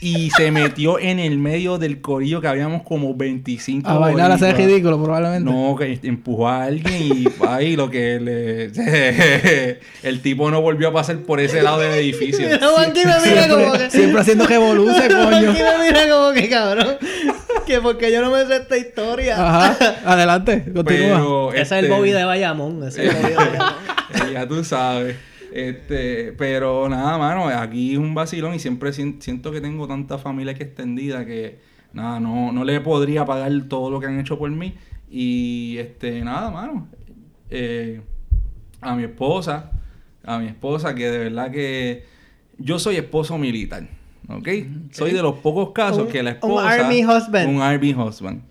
[SPEAKER 3] Y se metió en el medio del corillo que habíamos como 25
[SPEAKER 1] A bailar, a
[SPEAKER 3] boricuas.
[SPEAKER 1] ridículo probablemente.
[SPEAKER 3] No, que empujó a alguien y ahí lo que le... el tipo no volvió a pasar por ese lado del edificio.
[SPEAKER 2] Mira, Juanqui me mira como
[SPEAKER 1] Siempre,
[SPEAKER 2] que...
[SPEAKER 1] siempre haciendo revoluce, coño.
[SPEAKER 2] Juanqui me mira como que, cabrón, que porque yo no me sé esta historia.
[SPEAKER 1] Ajá, adelante, continúa.
[SPEAKER 3] Pero,
[SPEAKER 2] Ese es el
[SPEAKER 3] este,
[SPEAKER 2] Bobby de Bayamón. Ese es el Bobby de Bayamón.
[SPEAKER 3] Eh, ya tú sabes. Este, pero nada, mano, aquí es un vacilón y siempre sien- siento que tengo tanta familia que extendida que nada, no, no le podría pagar todo lo que han hecho por mí. Y este, nada, mano. eh, a mi esposa, a mi esposa, que de verdad que yo soy esposo militar. ¿Ok? Soy de los pocos casos
[SPEAKER 2] Un-
[SPEAKER 3] que la
[SPEAKER 2] un
[SPEAKER 3] esposa.
[SPEAKER 2] army husband.
[SPEAKER 3] Un army husband.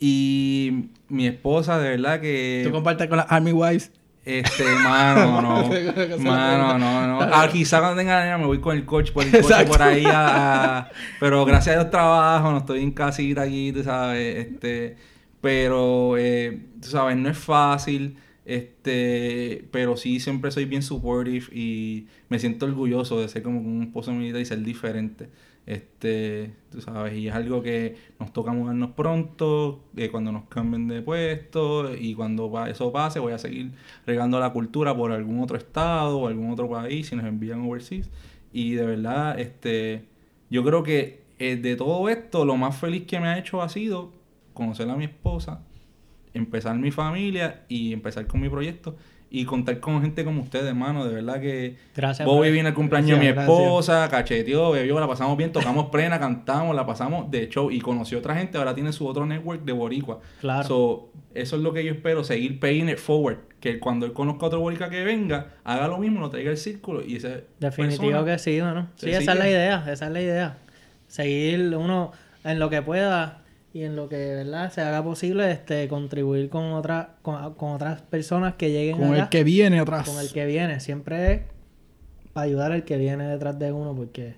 [SPEAKER 3] Y mi esposa, de verdad que.
[SPEAKER 1] Tú compartes con las Army Wives.
[SPEAKER 3] Este, mano, no. Mano, no, no. Ah, quizá cuando tenga la nena me voy con el coche por el coche
[SPEAKER 1] Exacto.
[SPEAKER 3] por ahí a, a- Pero gracias a Dios trabajo, no estoy en casita aquí, tú sabes. Este, pero, eh, tú sabes, no es fácil. Este, pero sí siempre soy bien supportive y me siento orgulloso de ser como un esposo militar y ser diferente. Este, tú sabes, y es algo que nos toca mudarnos pronto, eh, cuando nos cambien de puesto y cuando eso pase voy a seguir regando la cultura por algún otro estado o algún otro país si nos envían overseas. Y de verdad, este, yo creo que eh, de todo esto lo más feliz que me ha hecho ha sido conocer a mi esposa, empezar mi familia y empezar con mi proyecto y contar con gente como ustedes, hermano. De verdad que
[SPEAKER 2] Gracias,
[SPEAKER 3] Bobby vino al cumpleaños de mi
[SPEAKER 1] Gracias, gracias.
[SPEAKER 3] esposa, cacheteó, bebió, la pasamos bien, tocamos plena, cantamos, la pasamos de show y conoció otra gente. Ahora tiene su otro network de Boricua.
[SPEAKER 2] Claro.
[SPEAKER 3] So, eso es lo que yo espero, seguir paying it forward. Que cuando él conozca a otro Boricua que venga, haga lo mismo, lo traiga al círculo y ese
[SPEAKER 2] Definitivo que sí, mano. Sí, esa es la idea, esa es la idea. Seguir uno en lo que pueda y en lo que verdad se haga posible este contribuir con otras con, con otras personas que lleguen
[SPEAKER 1] Con
[SPEAKER 2] allá,
[SPEAKER 1] el que viene atrás.
[SPEAKER 2] con el que viene, siempre es para ayudar al que viene detrás de uno porque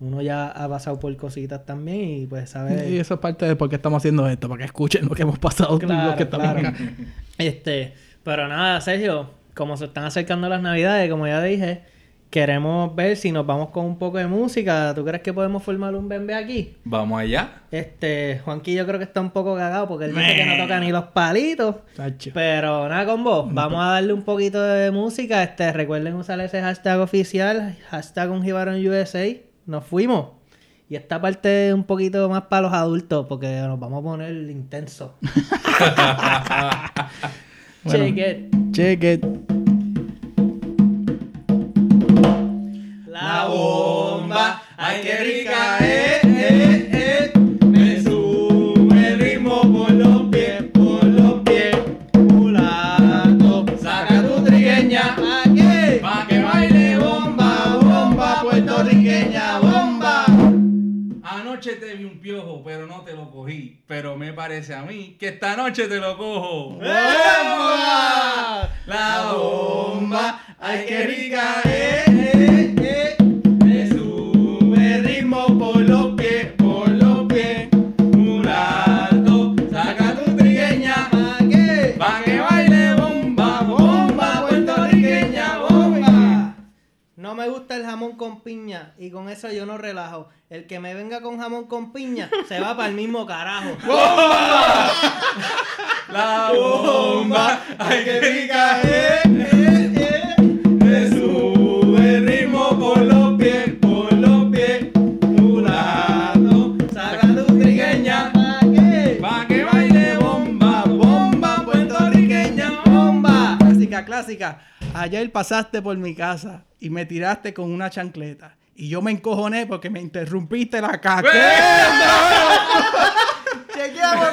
[SPEAKER 2] uno ya ha pasado por cositas también y pues sabe...
[SPEAKER 1] Y eso es parte de por qué estamos haciendo esto, para que escuchen lo que hemos pasado
[SPEAKER 2] Claro,
[SPEAKER 1] los que estamos
[SPEAKER 2] claro.
[SPEAKER 1] acá.
[SPEAKER 2] Este, pero nada, Sergio, como se están acercando las navidades, como ya dije, queremos ver si nos vamos con un poco de música. ¿Tú crees que podemos formar un bembe aquí?
[SPEAKER 3] Vamos allá.
[SPEAKER 2] Este, Juanqui yo creo que está un poco cagado porque él dice que no toca ni los palitos.
[SPEAKER 1] Tacho.
[SPEAKER 2] Pero nada con vos, vamos a darle un poquito de música. Este, recuerden usar ese hashtag oficial, hashtag un USA. Nos fuimos. Y esta parte es un poquito más para los adultos porque nos vamos a poner intenso.
[SPEAKER 1] Bueno.
[SPEAKER 2] Check it.
[SPEAKER 1] Check it.
[SPEAKER 2] La
[SPEAKER 3] bomba, ay, qué rica, eh, eh, eh. Me sube el ritmo por los pies, por los pies. Mulato, saca tu trigueña,
[SPEAKER 2] Aquí.
[SPEAKER 3] pa' que baile bomba, bomba, puertorriqueña, bomba. Anoche te vi un piojo, pero no te lo cogí. Pero me parece a mí que esta noche te lo cojo. ¡Bomba! La bomba, ay, qué rica, eh, eh, eh. El ritmo por los pies, por los pies. Mulato, saca tu trigueña, pa' que baile bomba, bomba, puertorriqueña, bomba.
[SPEAKER 2] No me gusta el jamón con piña y con eso yo no relajo. El que me venga con jamón con piña se va para el mismo carajo.
[SPEAKER 3] La bomba, ay que rica,
[SPEAKER 1] Ayer pasaste por mi casa y me tiraste con una chancleta. Y yo me encojoné porque me interrumpiste la caqueta. ¡Chequeamos!